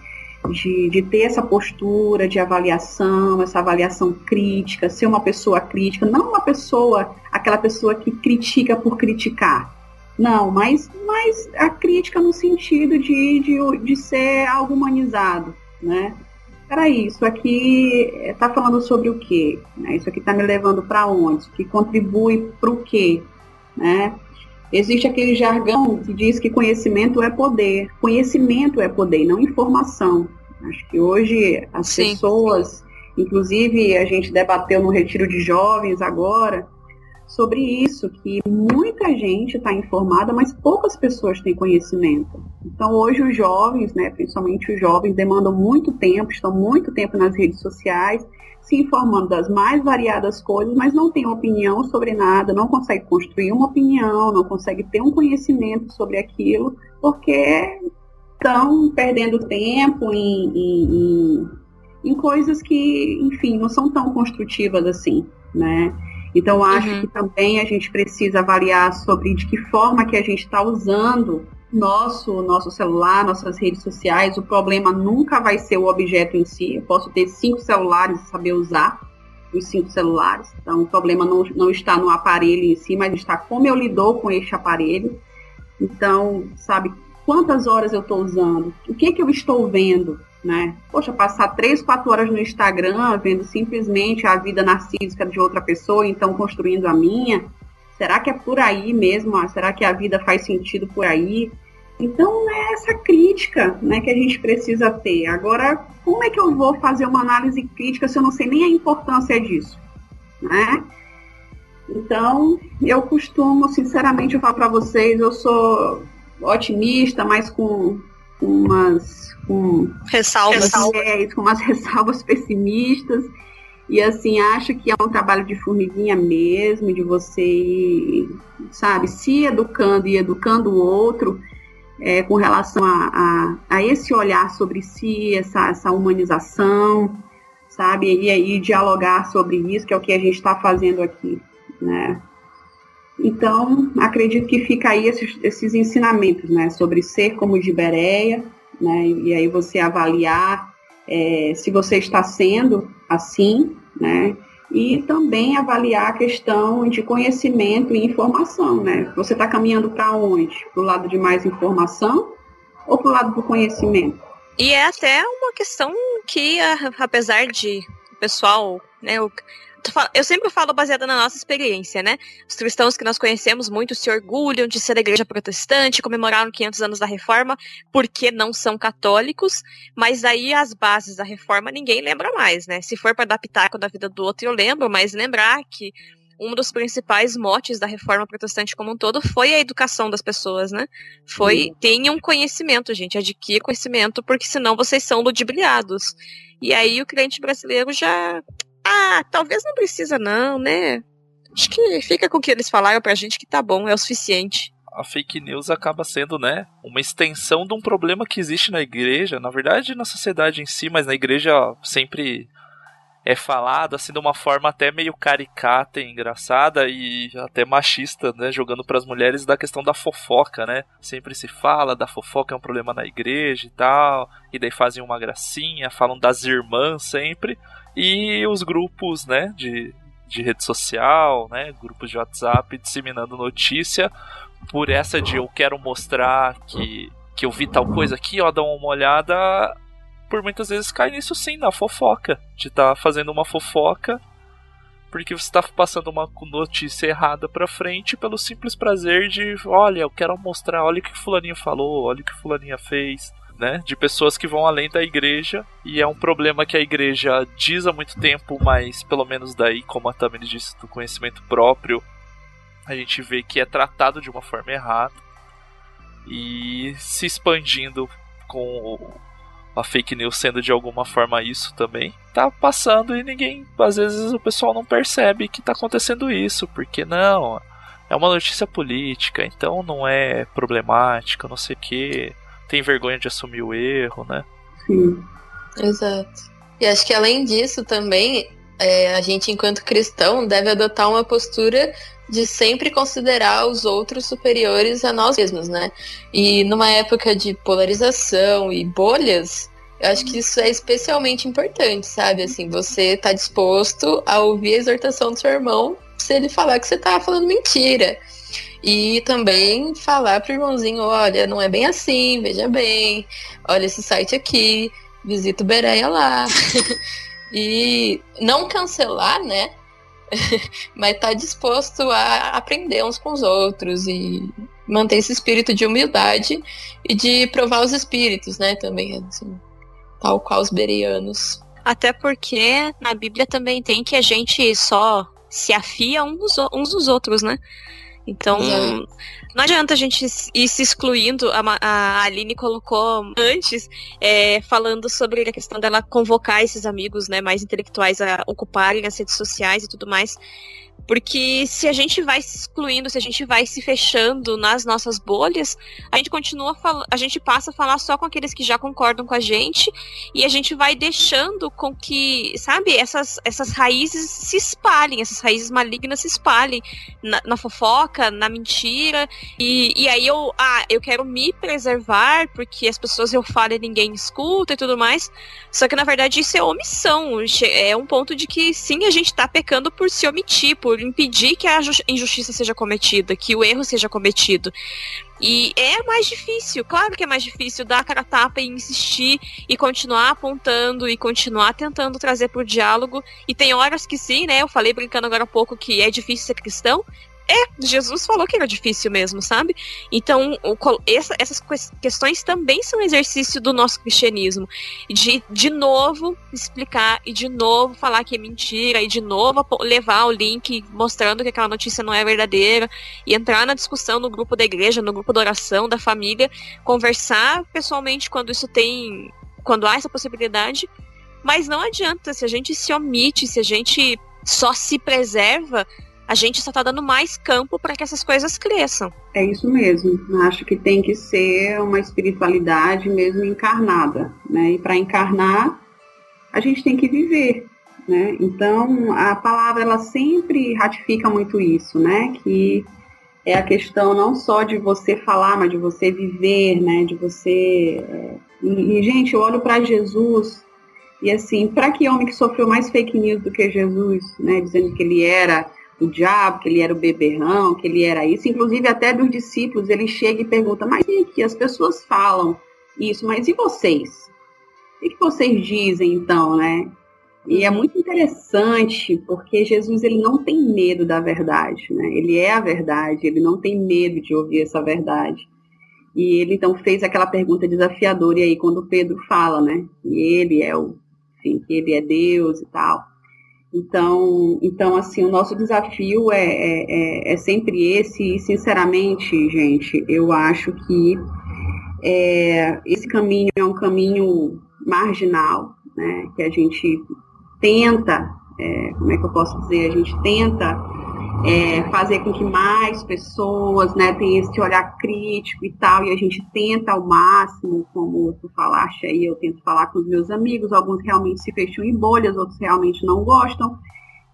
de, de ter essa postura de avaliação, essa avaliação crítica, ser uma pessoa crítica, não uma pessoa, aquela pessoa que critica por criticar, não, mas, mas a crítica no sentido de, de, de ser algo humanizado, né? Peraí, isso aqui está falando sobre o quê? Né? Isso aqui está me levando para onde? Isso aqui contribui para o quê? Né? Existe aquele jargão que diz que conhecimento é poder. Conhecimento é poder, não informação. Acho que hoje as Sim. pessoas, inclusive a gente debateu no retiro de jovens agora, sobre isso, que muita gente está informada, mas poucas pessoas têm conhecimento. Então hoje os jovens, né, principalmente os jovens, demandam muito tempo, estão muito tempo nas redes sociais, se informando das mais variadas coisas, mas não tem opinião sobre nada, não consegue construir uma opinião, não consegue ter um conhecimento sobre aquilo, porque estão perdendo tempo em, em, em, em coisas que, enfim, não são tão construtivas assim, né? Então, acho uhum. que também a gente precisa avaliar sobre de que forma que a gente está usando nosso, nosso celular, nossas redes sociais. O problema nunca vai ser o objeto em si. Eu posso ter cinco celulares e saber usar os cinco celulares. Então, o problema não, não está no aparelho em si, mas está como eu lido com este aparelho. Então, sabe, quantas horas eu estou usando? O que, que eu estou vendo? né? Poxa, passar três, quatro horas no Instagram vendo simplesmente a vida narcísica de outra pessoa, então construindo a minha. Será que é por aí mesmo? Será que a vida faz sentido por aí? Então é essa crítica né, que a gente precisa ter. Agora, como é que eu vou fazer uma análise crítica se eu não sei nem a importância disso? Né? Então, eu costumo, sinceramente, eu falo para vocês, eu sou otimista, mas com umas com ressalvas, é, com umas ressalvas pessimistas. E assim, acho que é um trabalho de formiguinha mesmo, de você, sabe, se educando e educando o outro é, com relação a, a, a, esse olhar sobre si, essa, essa humanização, sabe? E aí dialogar sobre isso, que é o que a gente está fazendo aqui, né? Então, acredito que fica aí esses, esses ensinamentos, né? Sobre ser como de Bereia, né? E aí você avaliar é, se você está sendo assim, né? E também avaliar a questão de conhecimento e informação, né? Você está caminhando para onde? Para o lado de mais informação ou para o lado do conhecimento? E é até uma questão que, apesar de o pessoal, né, o, eu sempre falo baseada na nossa experiência, né? Os cristãos que nós conhecemos muito se orgulham de ser da igreja protestante, comemoraram 500 anos da reforma, porque não são católicos, mas aí as bases da reforma ninguém lembra mais, né? Se for para dar pitaco da vida do outro, eu lembro, mas lembrar que um dos principais motes da reforma protestante como um todo foi a educação das pessoas, né? Foi uhum. tenham conhecimento, gente, adquira conhecimento, porque senão vocês são ludibriados. E aí o crente brasileiro já ah, talvez não precisa não, né? Acho que fica com o que eles falaram pra gente que tá bom, é o suficiente. A fake news acaba sendo, né, uma extensão de um problema que existe na igreja, na verdade na sociedade em si, mas na igreja sempre é falado assim de uma forma até meio caricata e engraçada e até machista, né, jogando para as mulheres da questão da fofoca, né? Sempre se fala da fofoca é um problema na igreja e tal, e daí fazem uma gracinha, falam das irmãs sempre, e os grupos, né, de, de rede social, né, grupos de WhatsApp disseminando notícia por essa de eu quero mostrar que, que eu vi tal coisa aqui, ó, dá uma olhada, por muitas vezes cai nisso sim, na fofoca, de estar tá fazendo uma fofoca porque você está passando uma notícia errada para frente pelo simples prazer de, olha, eu quero mostrar, olha o que fulaninho falou, olha o que fulaninha fez né? De pessoas que vão além da igreja. E é um problema que a igreja diz há muito tempo, mas pelo menos daí, como a Tamir disse, do conhecimento próprio, a gente vê que é tratado de uma forma errada. E se expandindo com a fake news sendo de alguma forma isso também, tá passando e ninguém, às vezes o pessoal não percebe que tá acontecendo isso, porque não, é uma notícia política, então não é problemática, não sei o que tem vergonha de assumir o erro, né? Sim. Exato. E acho que além disso também, é, a gente, enquanto cristão, deve adotar uma postura de sempre considerar os outros superiores a nós mesmos, né? E numa época de polarização e bolhas, eu acho que isso é especialmente importante, sabe? Assim, você tá disposto a ouvir a exortação do seu irmão se ele falar que você tá falando mentira. E também falar pro irmãozinho, olha, não é bem assim, veja bem, olha esse site aqui, visita o Bereia lá. e não cancelar, né? Mas tá disposto a aprender uns com os outros e manter esse espírito de humildade e de provar os espíritos, né? Também, assim, tal qual os bereianos. Até porque na Bíblia também tem que a gente só se afia uns, uns dos outros, né? Então, uhum. não adianta a gente ir se excluindo. A, a Aline colocou antes, é, falando sobre a questão dela convocar esses amigos né, mais intelectuais a ocuparem as redes sociais e tudo mais. Porque se a gente vai se excluindo, se a gente vai se fechando nas nossas bolhas, a gente continua a gente passa a falar só com aqueles que já concordam com a gente e a gente vai deixando com que, sabe, essas, essas raízes se espalhem, essas raízes malignas se espalhem na, na fofoca, na mentira. E, e aí eu, ah, eu quero me preservar porque as pessoas eu falo e ninguém escuta e tudo mais. Só que na verdade isso é omissão. É um ponto de que sim, a gente tá pecando por se omitir, por impedir que a injustiça seja cometida, que o erro seja cometido. E é mais difícil, claro que é mais difícil dar a cara a tapa e insistir e continuar apontando e continuar tentando trazer para o diálogo. E tem horas que sim, né? Eu falei brincando agora há pouco que é difícil ser cristão, é, Jesus falou que era difícil mesmo, sabe? Então, o, essa, essas questões também são exercício do nosso cristianismo. De, de novo, explicar e de novo falar que é mentira e de novo levar o link mostrando que aquela notícia não é verdadeira e entrar na discussão no grupo da igreja, no grupo da oração, da família, conversar pessoalmente quando isso tem. quando há essa possibilidade. Mas não adianta, se a gente se omite, se a gente só se preserva, a gente só está dando mais campo para que essas coisas cresçam. É isso mesmo. Acho que tem que ser uma espiritualidade mesmo encarnada, né? E para encarnar, a gente tem que viver. Né? Então, a palavra ela sempre ratifica muito isso, né? Que é a questão não só de você falar, mas de você viver, né? De você. É... E, e, gente, eu olho para Jesus e assim, para que homem que sofreu mais fake news do que Jesus, né? Dizendo que ele era o diabo, que ele era o beberrão, que ele era isso. Inclusive, até dos discípulos, ele chega e pergunta: Mas e que as pessoas falam isso, mas e vocês? O que vocês dizem então, né? E é muito interessante porque Jesus ele não tem medo da verdade, né? Ele é a verdade, ele não tem medo de ouvir essa verdade. E ele então fez aquela pergunta desafiadora e aí quando Pedro fala, né? E ele é o, enfim, ele é Deus e tal. Então, então assim, o nosso desafio é, é, é, é sempre esse e sinceramente, gente, eu acho que é, esse caminho é um caminho marginal, né? Que a gente tenta, é, como é que eu posso dizer, a gente tenta é, fazer com que mais pessoas né, tenham esse olhar crítico e tal, e a gente tenta ao máximo, como tu falaste aí, eu tento falar com os meus amigos, alguns realmente se fecham em bolhas, outros realmente não gostam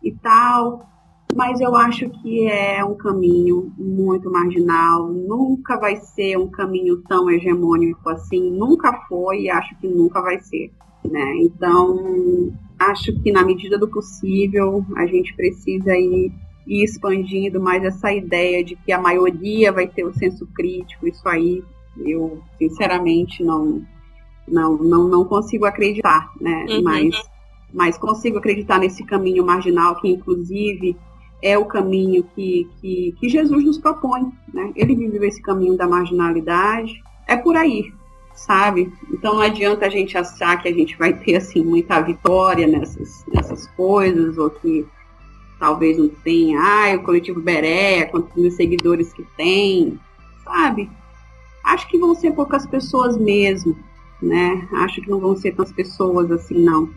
e tal, mas eu acho que é um caminho muito marginal, nunca vai ser um caminho tão hegemônico assim, nunca foi e acho que nunca vai ser. Né? Então, acho que na medida do possível a gente precisa ir, ir expandindo mais essa ideia de que a maioria vai ter o senso crítico. Isso aí eu sinceramente não não não, não consigo acreditar, né? Uhum. Mas mas consigo acreditar nesse caminho marginal que inclusive é o caminho que, que, que Jesus nos propõe, né? Ele viveu esse caminho da marginalidade. É por aí, sabe? Então não adianta a gente achar que a gente vai ter assim muita vitória nessas, nessas coisas, ou que talvez não tenha, ah, o coletivo Beré, quantos mil seguidores que tem, sabe? Acho que vão ser poucas pessoas mesmo, né? Acho que não vão ser tantas pessoas assim, não.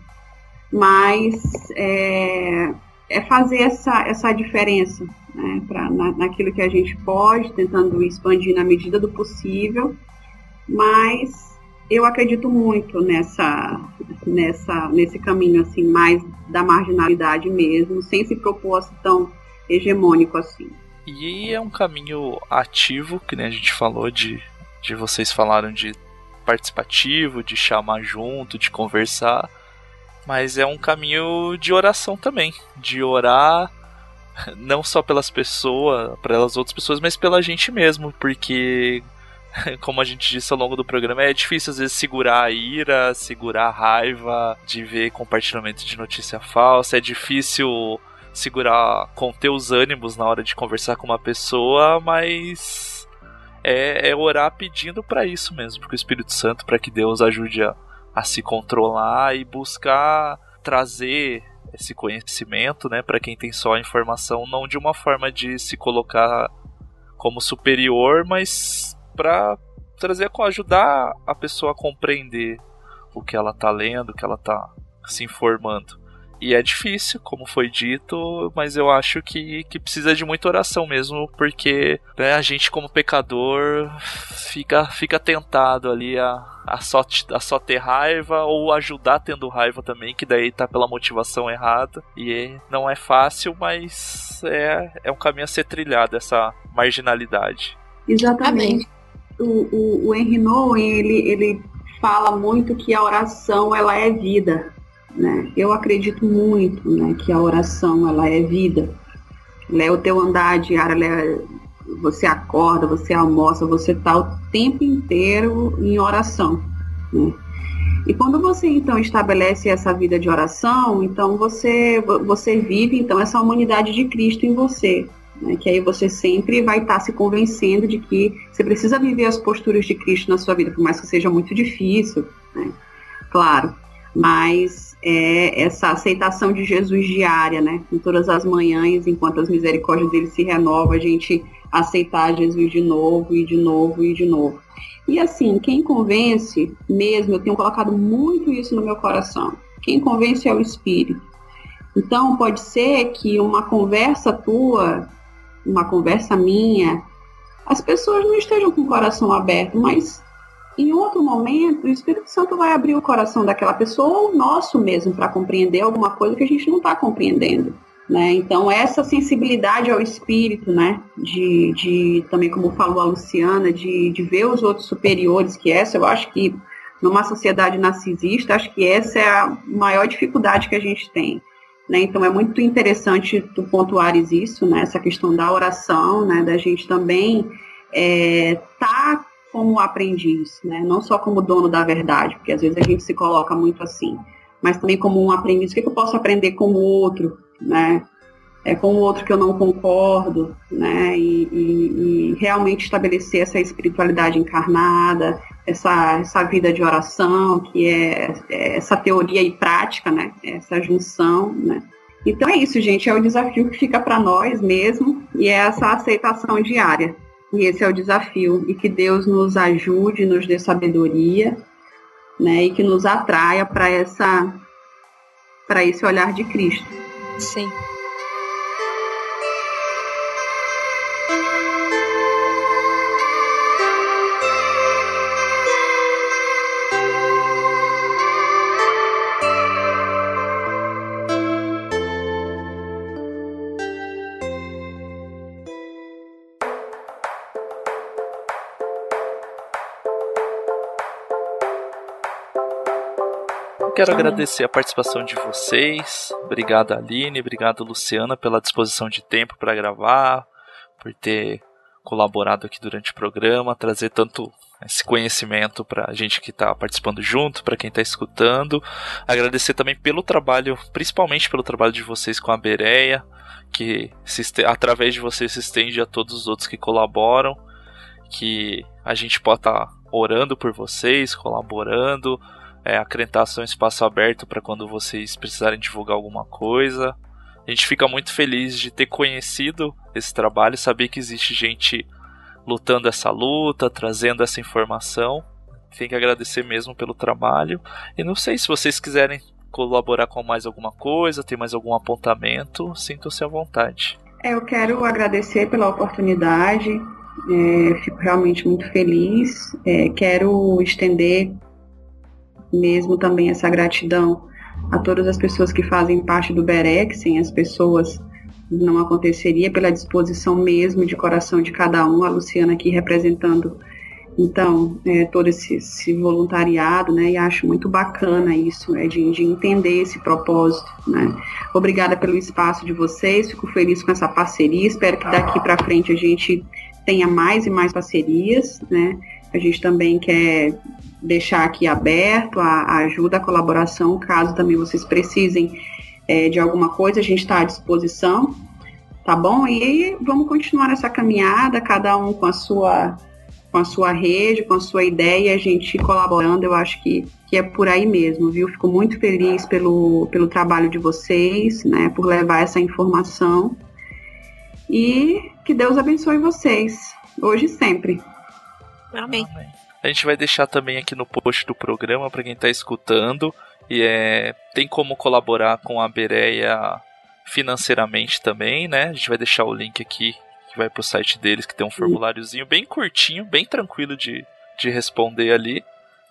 Mas é, é fazer essa, essa diferença, né? Pra, na, naquilo que a gente pode, tentando expandir na medida do possível mas eu acredito muito nessa, nessa, nesse caminho assim mais da marginalidade mesmo, sem se propor assim, tão hegemônico assim. E é um caminho ativo, que nem a gente falou de, de vocês falaram de participativo, de chamar junto, de conversar, mas é um caminho de oração também, de orar não só pelas pessoas, pelas outras pessoas, mas pela gente mesmo, porque como a gente disse ao longo do programa, é difícil às vezes segurar a ira, segurar a raiva de ver compartilhamento de notícia falsa, é difícil segurar, conter os ânimos na hora de conversar com uma pessoa, mas é, é orar pedindo para isso mesmo, para o Espírito Santo, para que Deus ajude a, a se controlar e buscar trazer esse conhecimento, né, para quem tem só a informação, não de uma forma de se colocar como superior, mas para trazer ajudar a pessoa a compreender o que ela tá lendo, o que ela tá se informando. E é difícil, como foi dito, mas eu acho que, que precisa de muita oração mesmo, porque né, a gente, como pecador, fica, fica tentado ali a, a, só, a só ter raiva ou ajudar tendo raiva também, que daí tá pela motivação errada. E não é fácil, mas é, é um caminho a ser trilhado, essa marginalidade. Exatamente. O, o, o Henry Nouwen, ele, ele fala muito que a oração ela é vida, né? Eu acredito muito, né, que a oração ela é vida. Ela o teu andar diário, é, você acorda, você almoça, você está o tempo inteiro em oração, né? E quando você então estabelece essa vida de oração, então você você vive então essa humanidade de Cristo em você né? Que aí você sempre vai estar tá se convencendo de que você precisa viver as posturas de Cristo na sua vida, por mais que seja muito difícil, né? Claro, mas é essa aceitação de Jesus diária, né? Em todas as manhãs, enquanto as misericórdias dele se renovam, a gente aceitar Jesus de novo e de novo e de novo. E assim, quem convence mesmo, eu tenho colocado muito isso no meu coração. Quem convence é o Espírito. Então, pode ser que uma conversa tua uma conversa minha, as pessoas não estejam com o coração aberto, mas Em outro momento, o Espírito Santo vai abrir o coração daquela pessoa ou o nosso mesmo para compreender alguma coisa que a gente não está compreendendo. Né? Então, essa sensibilidade ao espírito, né? de, de também, como falou a Luciana, de, de ver os outros superiores, que essa eu acho que numa sociedade narcisista, acho que essa é a maior dificuldade que a gente tem. Né? Então, é muito interessante tu pontuares isso, né? essa questão da oração, né? da gente também é, tá como aprendiz, né? não só como dono da verdade, porque às vezes a gente se coloca muito assim, mas também como um aprendiz. O que, eu posso aprender com o outro? Né? É com o outro que eu não concordo, né? E, e, e realmente estabelecer essa espiritualidade encarnada, essa, essa vida de oração, que é, é essa teoria e prática, né? Essa junção, né? Então é isso, gente. É o desafio que fica para nós mesmo e é essa aceitação diária. E esse é o desafio. E que Deus nos ajude, nos dê sabedoria, né? E que nos atraia para essa para esse olhar de Cristo. Sim. Quero agradecer a participação de vocês. Obrigado, Aline. Obrigado, Luciana, pela disposição de tempo para gravar, por ter colaborado aqui durante o programa, trazer tanto esse conhecimento para a gente que está participando junto, para quem está escutando. Agradecer também pelo trabalho, principalmente pelo trabalho de vocês com a Bereia, que através de vocês se estende a todos os outros que colaboram, que a gente pode estar tá orando por vocês, colaborando, é, acreditar espaço aberto para quando vocês precisarem divulgar alguma coisa. A gente fica muito feliz de ter conhecido esse trabalho, saber que existe gente lutando essa luta, trazendo essa informação. Tem que agradecer mesmo pelo trabalho. E não sei se vocês quiserem colaborar com mais alguma coisa, tem mais algum apontamento, sintam-se à vontade. É, eu quero agradecer pela oportunidade, é, fico realmente muito feliz. É, quero estender mesmo também essa gratidão a todas as pessoas que fazem parte do BEREC, sem as pessoas não aconteceria pela disposição mesmo de coração de cada um, a Luciana aqui representando então é, todo esse, esse, voluntariado, né, e acho muito bacana isso, é, de, de entender esse propósito, né. Obrigada pelo espaço de vocês, fico feliz com essa parceria, espero que daqui para frente a gente tenha mais e mais parcerias, né, a gente também quer deixar aqui aberto a, a ajuda, a colaboração, caso também vocês precisem é, de alguma coisa, a gente está à disposição, tá bom? E vamos continuar essa caminhada, cada um com a sua com a sua rede, com a sua ideia, a gente colaborando, eu acho que, que é por aí mesmo, viu? Fico muito feliz pelo, pelo trabalho de vocês, né, por levar essa informação. E que Deus abençoe vocês, hoje e sempre. Amém. A gente vai deixar também aqui no post do programa para quem está escutando. E é, tem como colaborar com a Bereia financeiramente também, né? A gente vai deixar o link aqui que vai pro site deles, que tem um formuláriozinho bem curtinho, bem tranquilo de, de responder ali.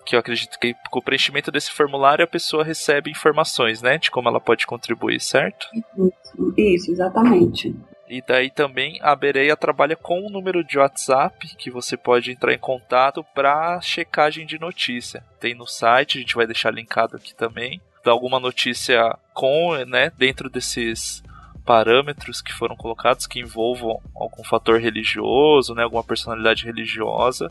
Que eu acredito que com o preenchimento desse formulário a pessoa recebe informações, né? De como ela pode contribuir, certo? Isso, isso exatamente. E daí também a Bereia trabalha com um número de WhatsApp que você pode entrar em contato para checagem de notícia. Tem no site, a gente vai deixar linkado aqui também. Dá alguma notícia com, né, dentro desses parâmetros que foram colocados que envolvam algum fator religioso, né, alguma personalidade religiosa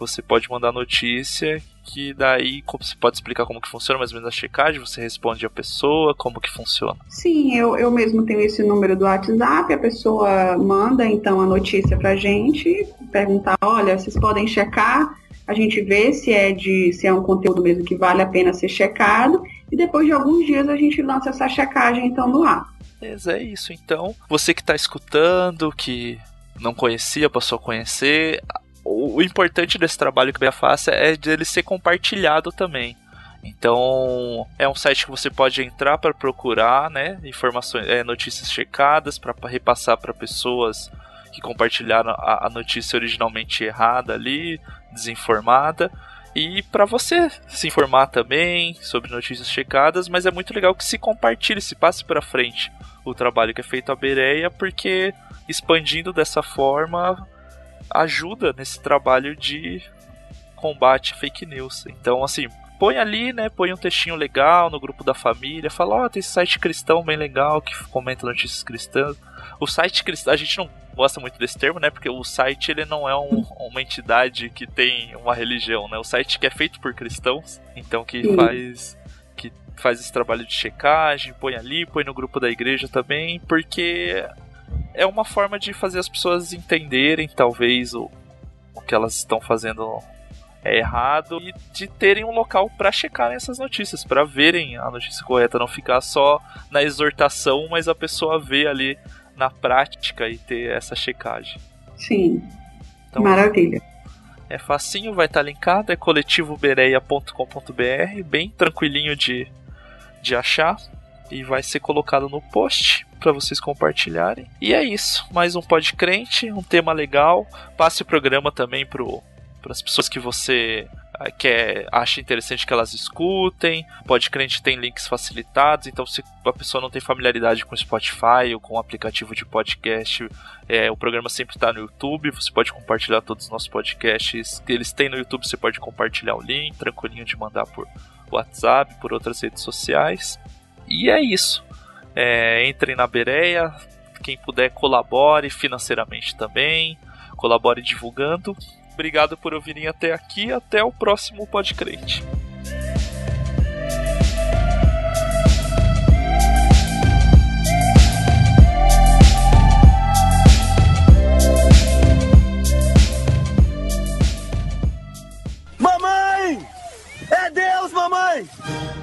você pode mandar notícia que daí você pode explicar como que funciona mais ou menos a checagem, você responde a pessoa, como que funciona. Sim, eu, eu mesmo tenho esse número do WhatsApp, a pessoa manda então a notícia pra gente, perguntar, olha, vocês podem checar, a gente vê se é de se é um conteúdo mesmo que vale a pena ser checado, e depois de alguns dias a gente lança essa checagem então no ar. É isso, então. Você que está escutando, que não conhecia, passou a conhecer, o, importante desse trabalho que a Bia faz é de ele ser compartilhado também. Então, é um site que você pode entrar para procurar, né, informações, é, notícias checadas para repassar para pessoas que compartilharam a, a, notícia originalmente errada ali, desinformada. e para você se informar também sobre notícias checadas, mas é muito legal que se compartilhe, se passe para frente o trabalho que é feito a Bereia, porque expandindo dessa forma ajuda nesse trabalho de combate fake news. Então, assim, põe ali, né? Põe um textinho legal no grupo da família, fala, ó, oh, tem esse site cristão bem legal que comenta notícias cristãs. O site cristão, a gente não gosta muito desse termo, né? Porque o site ele não é um, uma entidade que tem uma religião, né? O site que é feito por cristãos, então que Sim. faz que faz esse trabalho de checagem, põe ali, põe no grupo da igreja também, porque é uma forma de fazer as pessoas entenderem talvez o, o que elas estão fazendo é errado e de terem um local para checarem essas notícias, para verem a notícia correta, não ficar só na exortação, mas a pessoa ver ali na prática e ter essa checagem. Sim. Então, Maravilha. É facinho, vai estar tá linkado, é coletivobereia.com.br, bem tranquilinho de, de achar e vai ser colocado no post para vocês compartilharem. E é isso, mais um Podcrente, um tema legal. Passe o programa também pro para as pessoas que você ah, quer, acha interessante que elas escutem. Pode Crente tem links facilitados, então se a pessoa não tem familiaridade com Spotify ou com o aplicativo de podcast, é, o programa sempre está no YouTube. Você pode compartilhar todos os nossos podcasts. Eles têm no YouTube, você pode compartilhar o link, tranquilinho de mandar por WhatsApp, por outras redes sociais. E é isso. É, entrem na Bereia, quem puder colabore financeiramente também, colabore divulgando. Obrigado por ouvirem até aqui, até o próximo Podcrente. Mamãe! É Deus, mamãe!